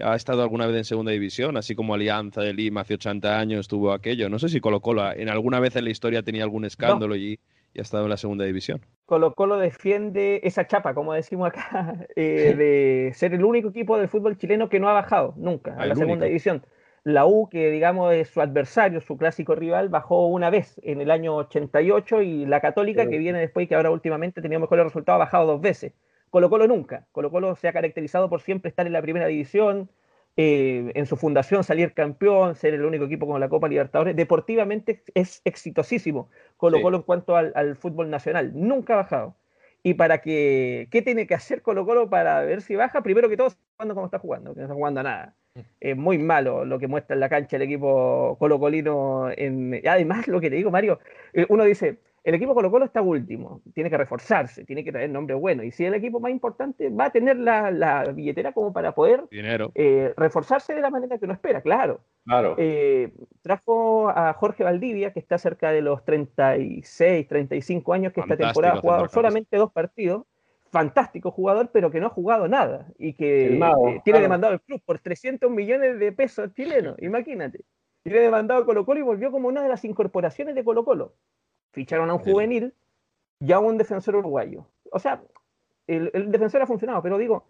ha estado alguna vez en segunda división, así como Alianza de Lima hace 80 años tuvo aquello. No sé si Colo Colo en alguna vez en la historia tenía algún escándalo no. y, y, ha estado en la segunda división. Colo Colo defiende esa chapa, como decimos acá, eh, de ser el único equipo del fútbol chileno que no ha bajado nunca a la segunda división. La U, que digamos es su adversario, su clásico rival, bajó una vez en el año 88 y la Católica, sí. que viene después y que ahora últimamente tenía mejores resultados, ha bajado dos veces. Colo Colo nunca. Colo Colo se ha caracterizado por siempre estar en la primera división, eh, en su fundación salir campeón, ser el único equipo con la Copa Libertadores. Deportivamente es exitosísimo Colo Colo en cuanto al, al, fútbol nacional. Nunca ha bajado. Y para que, ¿qué tiene que hacer Colo Colo para ver si baja? Primero que todo, jugando como está jugando, que no está jugando a nada. Es muy malo lo que muestra en la cancha el equipo colocolino. En... Además, lo que te digo, Mario, eh, uno dice, el equipo Colo Colo está último, tiene que reforzarse, tiene que traer nombre bueno. Y si el equipo más importante va a tener la, la billetera como para poder eh, reforzarse de la manera que uno espera, claro. claro. Eh, trajo a Jorge Valdivia, que está cerca de los 36, 35 años, que Fantástico, esta temporada ha jugado solamente dos partidos. Fantástico jugador, pero que no ha jugado nada y que mago, eh, tiene claro. demandado el club por 300 millones de pesos chilenos, imagínate. Tiene demandado Colo Colo y volvió como una de las incorporaciones de Colo Colo ficharon a un juvenil y a un defensor uruguayo. O sea, el, el defensor ha funcionado, pero digo,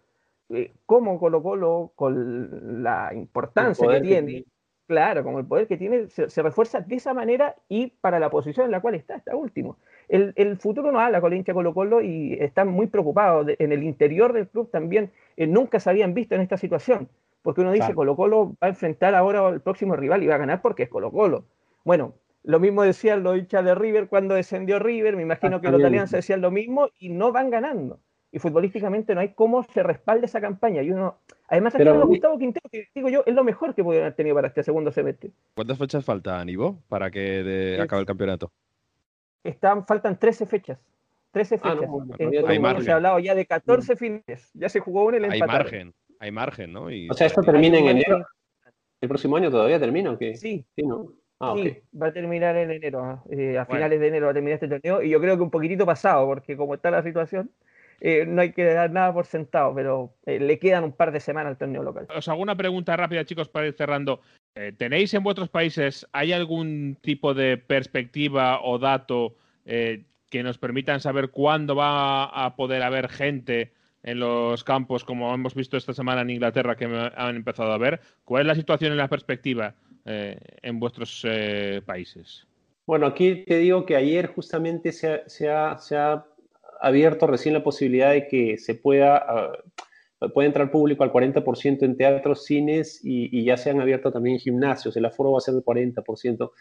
eh, ¿cómo Colo Colo, con la importancia que tiene, que claro, con el poder que tiene, se, se, refuerza de esa manera y para la posición en la cual está, está último? El, el futuro no habla con la hincha Colo Colo y están muy preocupados. De, en el interior del club también eh, nunca se habían visto en esta situación, porque uno dice, claro. Colo Colo va a enfrentar ahora al próximo rival y va a ganar porque es Colo Colo. Bueno, lo mismo decían los hinchas de River cuando descendió River, me imagino que los de Alianza decían lo mismo y no van ganando. Y futbolísticamente no hay cómo se respalde esa campaña. Y uno, además, aquí Pero, Gustavo Quintero, que digo yo, es lo mejor que pudieron haber tenido para este segundo semestre. ¿Cuántas fechas faltan, Ivo, para que de, acabe el campeonato? Están, faltan 13 fechas. 13 fechas. Ah, no, hay margen. Se ha hablado ya de 14 fines. Ya se jugó una y Hay margen, hay margen, ¿no? Y, o sea, esto termina en enero. ¿El próximo año todavía termina o qué? Sí. Sí, ¿no? Ah, sí, okay. va a terminar en enero, eh, a finales bueno. de enero va a terminar este torneo y yo creo que un poquitito pasado, porque como está la situación, eh, no hay que dar nada por sentado, pero eh, le quedan un par de semanas al torneo local. Os hago una pregunta rápida, chicos, para ir cerrando. Eh, ¿Tenéis en vuestros países, hay algún tipo de perspectiva o dato eh, que nos permitan saber cuándo va a poder haber gente en los campos, como hemos visto esta semana en Inglaterra, que han empezado a ver? ¿Cuál es la situación en la perspectiva? eh, en vuestros países? Bueno, aquí te digo que ayer justamente se ha, abierto recién la posibilidad de que se pueda, uh, puede entrar público al 40% en teatros, cines y, ya se han abierto también gimnasios. El aforo va a ser del 40%.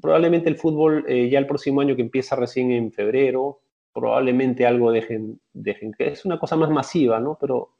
Probablemente el fútbol eh, ya el próximo año que empieza recién en febrero, probablemente algo dejen, dejen, que es una cosa más masiva, ¿no? Pero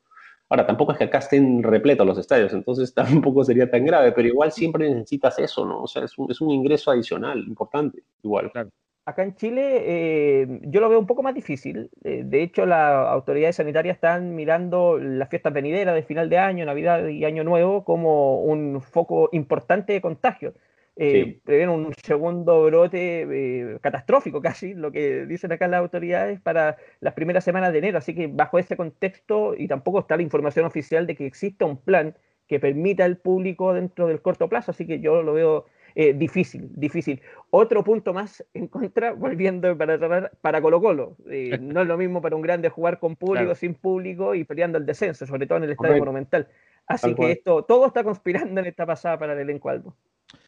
Ahora, tampoco es que acá estén repletos los estadios, entonces tampoco sería tan grave, pero igual siempre necesitas eso, ¿no? O sea, es un, es un ingreso adicional importante, igual. Claro. Acá en Chile eh, yo lo veo un poco más difícil. Eh, de hecho, las autoridades sanitarias están mirando las fiestas venideras de final de año, Navidad y Año Nuevo como un foco importante de contagio. eh, prevén un segundo brote eh, catastrófico casi, lo que dicen acá las autoridades, para las primeras semanas de enero. Así que bajo ese contexto, y tampoco está la información oficial de que exista un plan que permita al público dentro del corto plazo, así que yo lo veo eh, difícil, difícil. Otro punto más en contra, volviendo para para Colo Colo. Eh, no es lo mismo para un grande jugar con público, sin público y peleando el descenso, sobre todo en el Estadio Monumental. Así que esto, todo está conspirando en esta pasada para el elenco Albo.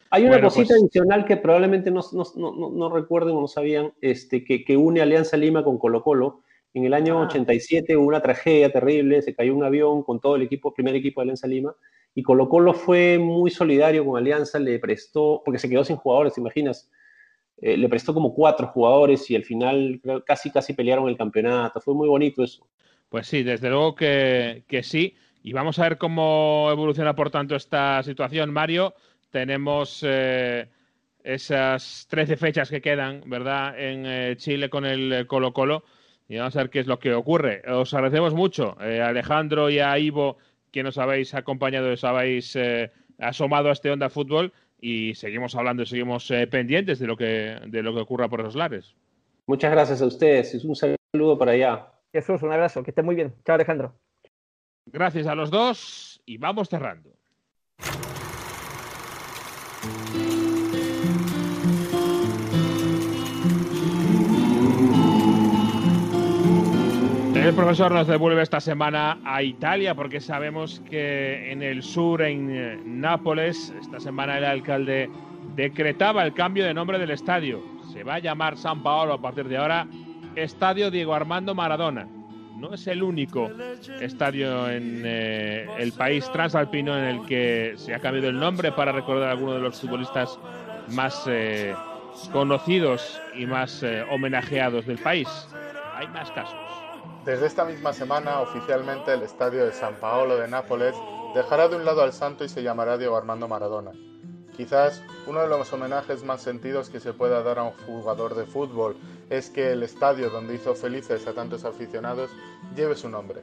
Hay una cosita pues adicional que probablemente no, no, no, recuerden o no sabían, este, que, que, une Alianza Lima con Colo Colo. En el año 87 ah. hubo una tragedia terrible, se cayó un avión con todo el equipo, primer equipo de Alianza Lima, y Colo Colo fue muy solidario con Alianza, le prestó, porque se quedó sin jugadores, ¿te imaginas? Eh, le prestó como cuatro jugadores y al final casi casi pelearon el campeonato. Fue muy bonito eso. Pues sí, desde luego que, que sí. Y vamos a ver cómo evoluciona, por tanto, esta situación, Mario tenemos eh, esas 13 fechas que quedan, ¿verdad?, en eh, Chile con el Colo Colo. Y vamos a ver qué es lo que ocurre. Os agradecemos mucho, eh, Alejandro y a Ivo, que nos habéis acompañado, os habéis asomado a este Onda Fútbol y seguimos hablando y seguimos pendientes de lo, que, de lo que ocurra por esos lares. Muchas gracias a ustedes. Un saludo para allá. Jesús, un abrazo. Que esté muy bien. Chao, Alejandro. Gracias a los dos y vamos cerrando. El profesor nos devuelve esta semana a Italia porque sabemos que en el sur, en eh, Nápoles, esta semana el alcalde decretaba el cambio de nombre del estadio. Se va a llamar San Paolo a partir de ahora Estadio Diego Armando Maradona. No es el único estadio en eh, el país transalpino en el que se ha cambiado el nombre para recordar a algunos de los futbolistas más eh, conocidos y más homenajeados del país. Hay más casos. Desde esta misma semana, oficialmente el estadio de San Paolo de Nápoles dejará de un lado al santo y se llamará Diego Armando Maradona. Quizás uno de los homenajes más sentidos que se pueda dar a un jugador de fútbol es que el estadio donde hizo felices a tantos aficionados lleve su nombre.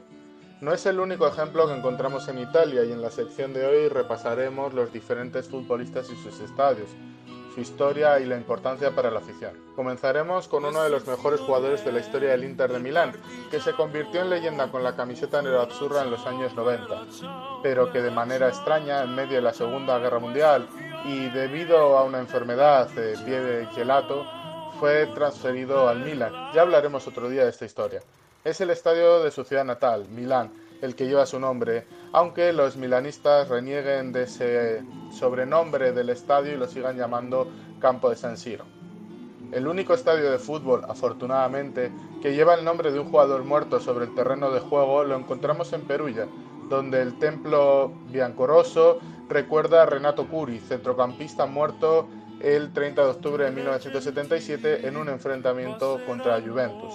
No es el único ejemplo que encontramos en Italia y en la sección de hoy repasaremos los diferentes futbolistas y sus estadios, su historia y la importancia para la afición. Comenzaremos con uno de los mejores jugadores de la historia del Inter de Milán, que se convirtió en leyenda con la camiseta nerazzurra en los años 90, pero que de manera extraña, en medio de la Segunda Guerra Mundial y debido a una enfermedad de pie de gelato, fue transferido al Milan. Ya hablaremos otro día de esta historia. Es el estadio de su ciudad natal, Milán, el que lleva su nombre, aunque los milanistas renieguen de ese sobrenombre del estadio y lo sigan llamando Campo de San Siro. El único estadio de fútbol, afortunadamente, que lleva el nombre de un jugador muerto sobre el terreno de juego lo encontramos en Perugia, donde el templo biancoroso recuerda a Renato Curi, centrocampista muerto el 30 de octubre de 1977 en un enfrentamiento contra Juventus.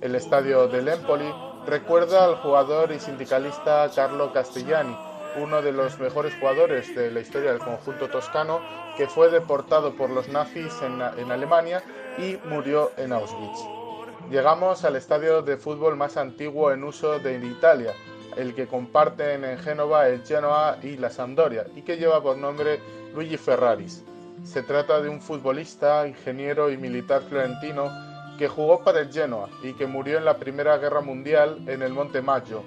El estadio del Empoli recuerda al jugador y sindicalista Carlo Castellani, uno de los mejores jugadores de la historia del conjunto toscano, que fue deportado por los nazis en, Alemania y murió en Auschwitz. Llegamos al estadio de fútbol más antiguo en uso de Italia, el que comparten en Génova el Genoa y la Sampdoria, y que lleva por nombre Luigi Ferraris. Se trata de un futbolista, ingeniero y militar florentino que jugó para el Genoa y que murió en la Primera Guerra Mundial en el Monte Maggio,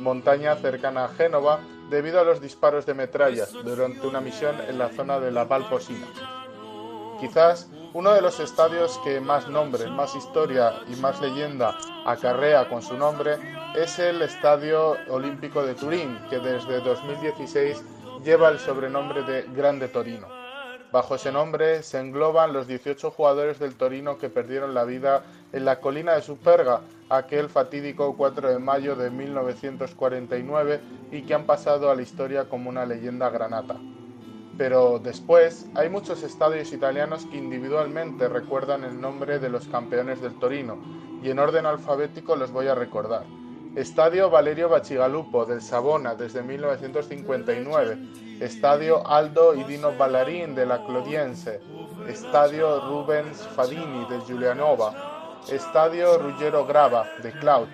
montaña cercana a Génova, debido a los disparos de metralla durante una misión en la zona de la Valposina. Quizás uno de los estadios que más nombre, más historia y más leyenda acarrea con su nombre es el Estadio Olímpico de Turín, que desde 2016 lleva el sobrenombre de Grande Torino. Bajo ese nombre se engloban los 18 jugadores del Torino que perdieron la vida en la colina de Superga aquel fatídico 4 de mayo de 1949 y que han pasado a la historia como una leyenda granata. Pero después hay muchos estadios italianos que individualmente recuerdan el nombre de los campeones del Torino y en orden alfabético los voy a recordar. Estadio Valerio Bacigalupo del Savona desde 1959, Estadio Aldo y Dino Ballarin de la Clodiense, Estadio Rubens Fadini de Giulianova, Estadio Ruggero Grava de Cloud,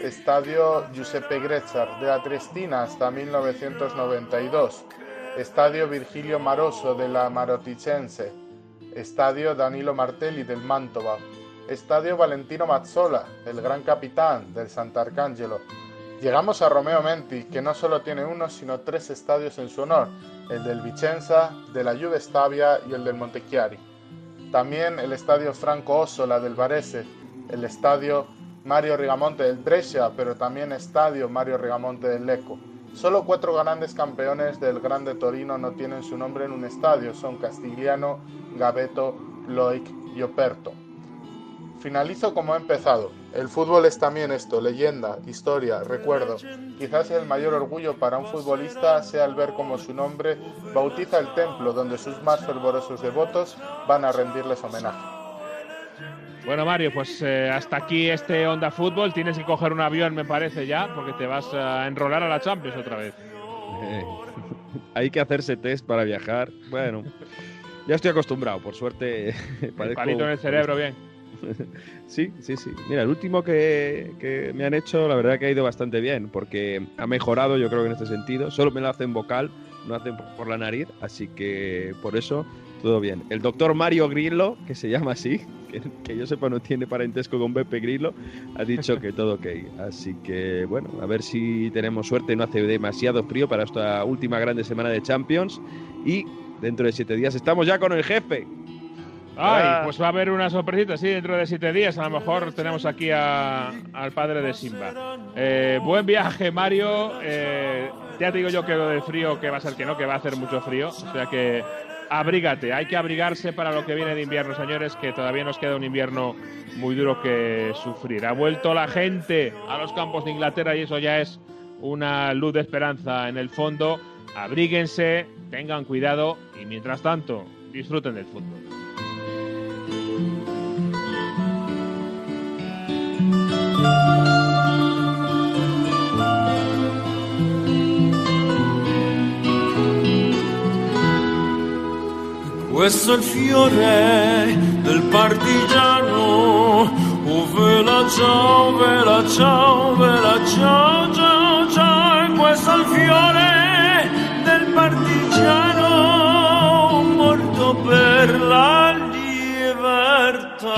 Estadio Giuseppe Grezzar de la Trestina hasta 1992, Estadio Virgilio Maroso de la Maroticense, Estadio Danilo Martelli del Mantova, Estadio Valentino Mazzola, el gran capitán del Sant'Arcangelo. Llegamos a Romeo Menti, que no solo tiene uno, sino tres estadios en su honor, el del Vicenza, de la Juve Stabia y el del Montechiari. También el Estadio Franco Ossola del Varese, el Estadio Mario Rigamonte del Brescia, pero también Estadio Mario Rigamonte del Lecco. Solo cuatro grandes campeones del Grande Torino no tienen su nombre en un estadio, son Castigliano, Gaveto, Loic y Operto. Finalizo como he empezado. El fútbol es también esto, leyenda, historia, recuerdo. Quizás el mayor orgullo para un futbolista sea el ver cómo su nombre bautiza el templo donde sus más fervorosos devotos van a rendirles homenaje. Bueno, Mario, pues eh, hasta aquí este Onda Fútbol. Tienes que coger un avión, me parece ya, porque te vas a enrolar a la Champions otra vez. Eh, hay que hacerse test para viajar. Bueno, ya estoy acostumbrado, por suerte. El palito en el cerebro, bien. Sí, sí, sí. Mira, el último que, que, me han hecho, la verdad que ha ido bastante bien, porque ha mejorado, yo creo que en este sentido. Solo me lo hacen vocal, no hacen por la nariz, así que por eso todo bien. El doctor Mario Grillo, que se llama así, que, que, yo sepa no tiene parentesco con Beppe Grillo, ha dicho que todo ok. Así que bueno, a ver si tenemos suerte, no hace demasiado frío para esta última grande semana de Champions. Y dentro de siete días estamos ya con el jefe. Ay, pues va a haber una sorpresita, sí, dentro de siete días. A lo mejor tenemos aquí a, al padre de Simba. Eh, buen viaje, Mario. Eh, ya te digo yo que lo del frío, que va a ser que no, que va a hacer mucho frío. O sea que abrígate, hay que abrigarse para lo que viene de invierno, señores, que todavía nos queda un invierno muy duro que sufrir. Ha vuelto la gente a los campos de Inglaterra y eso ya es una luz de esperanza en el fondo. Abríguense, tengan cuidado y mientras tanto, disfruten del fútbol. Questo è il fiore del partigiano. Oh, vela ciao, vela ciao, vela ciao, ciao, ciao. E questo è il fiore del partigiano morto per la libertà.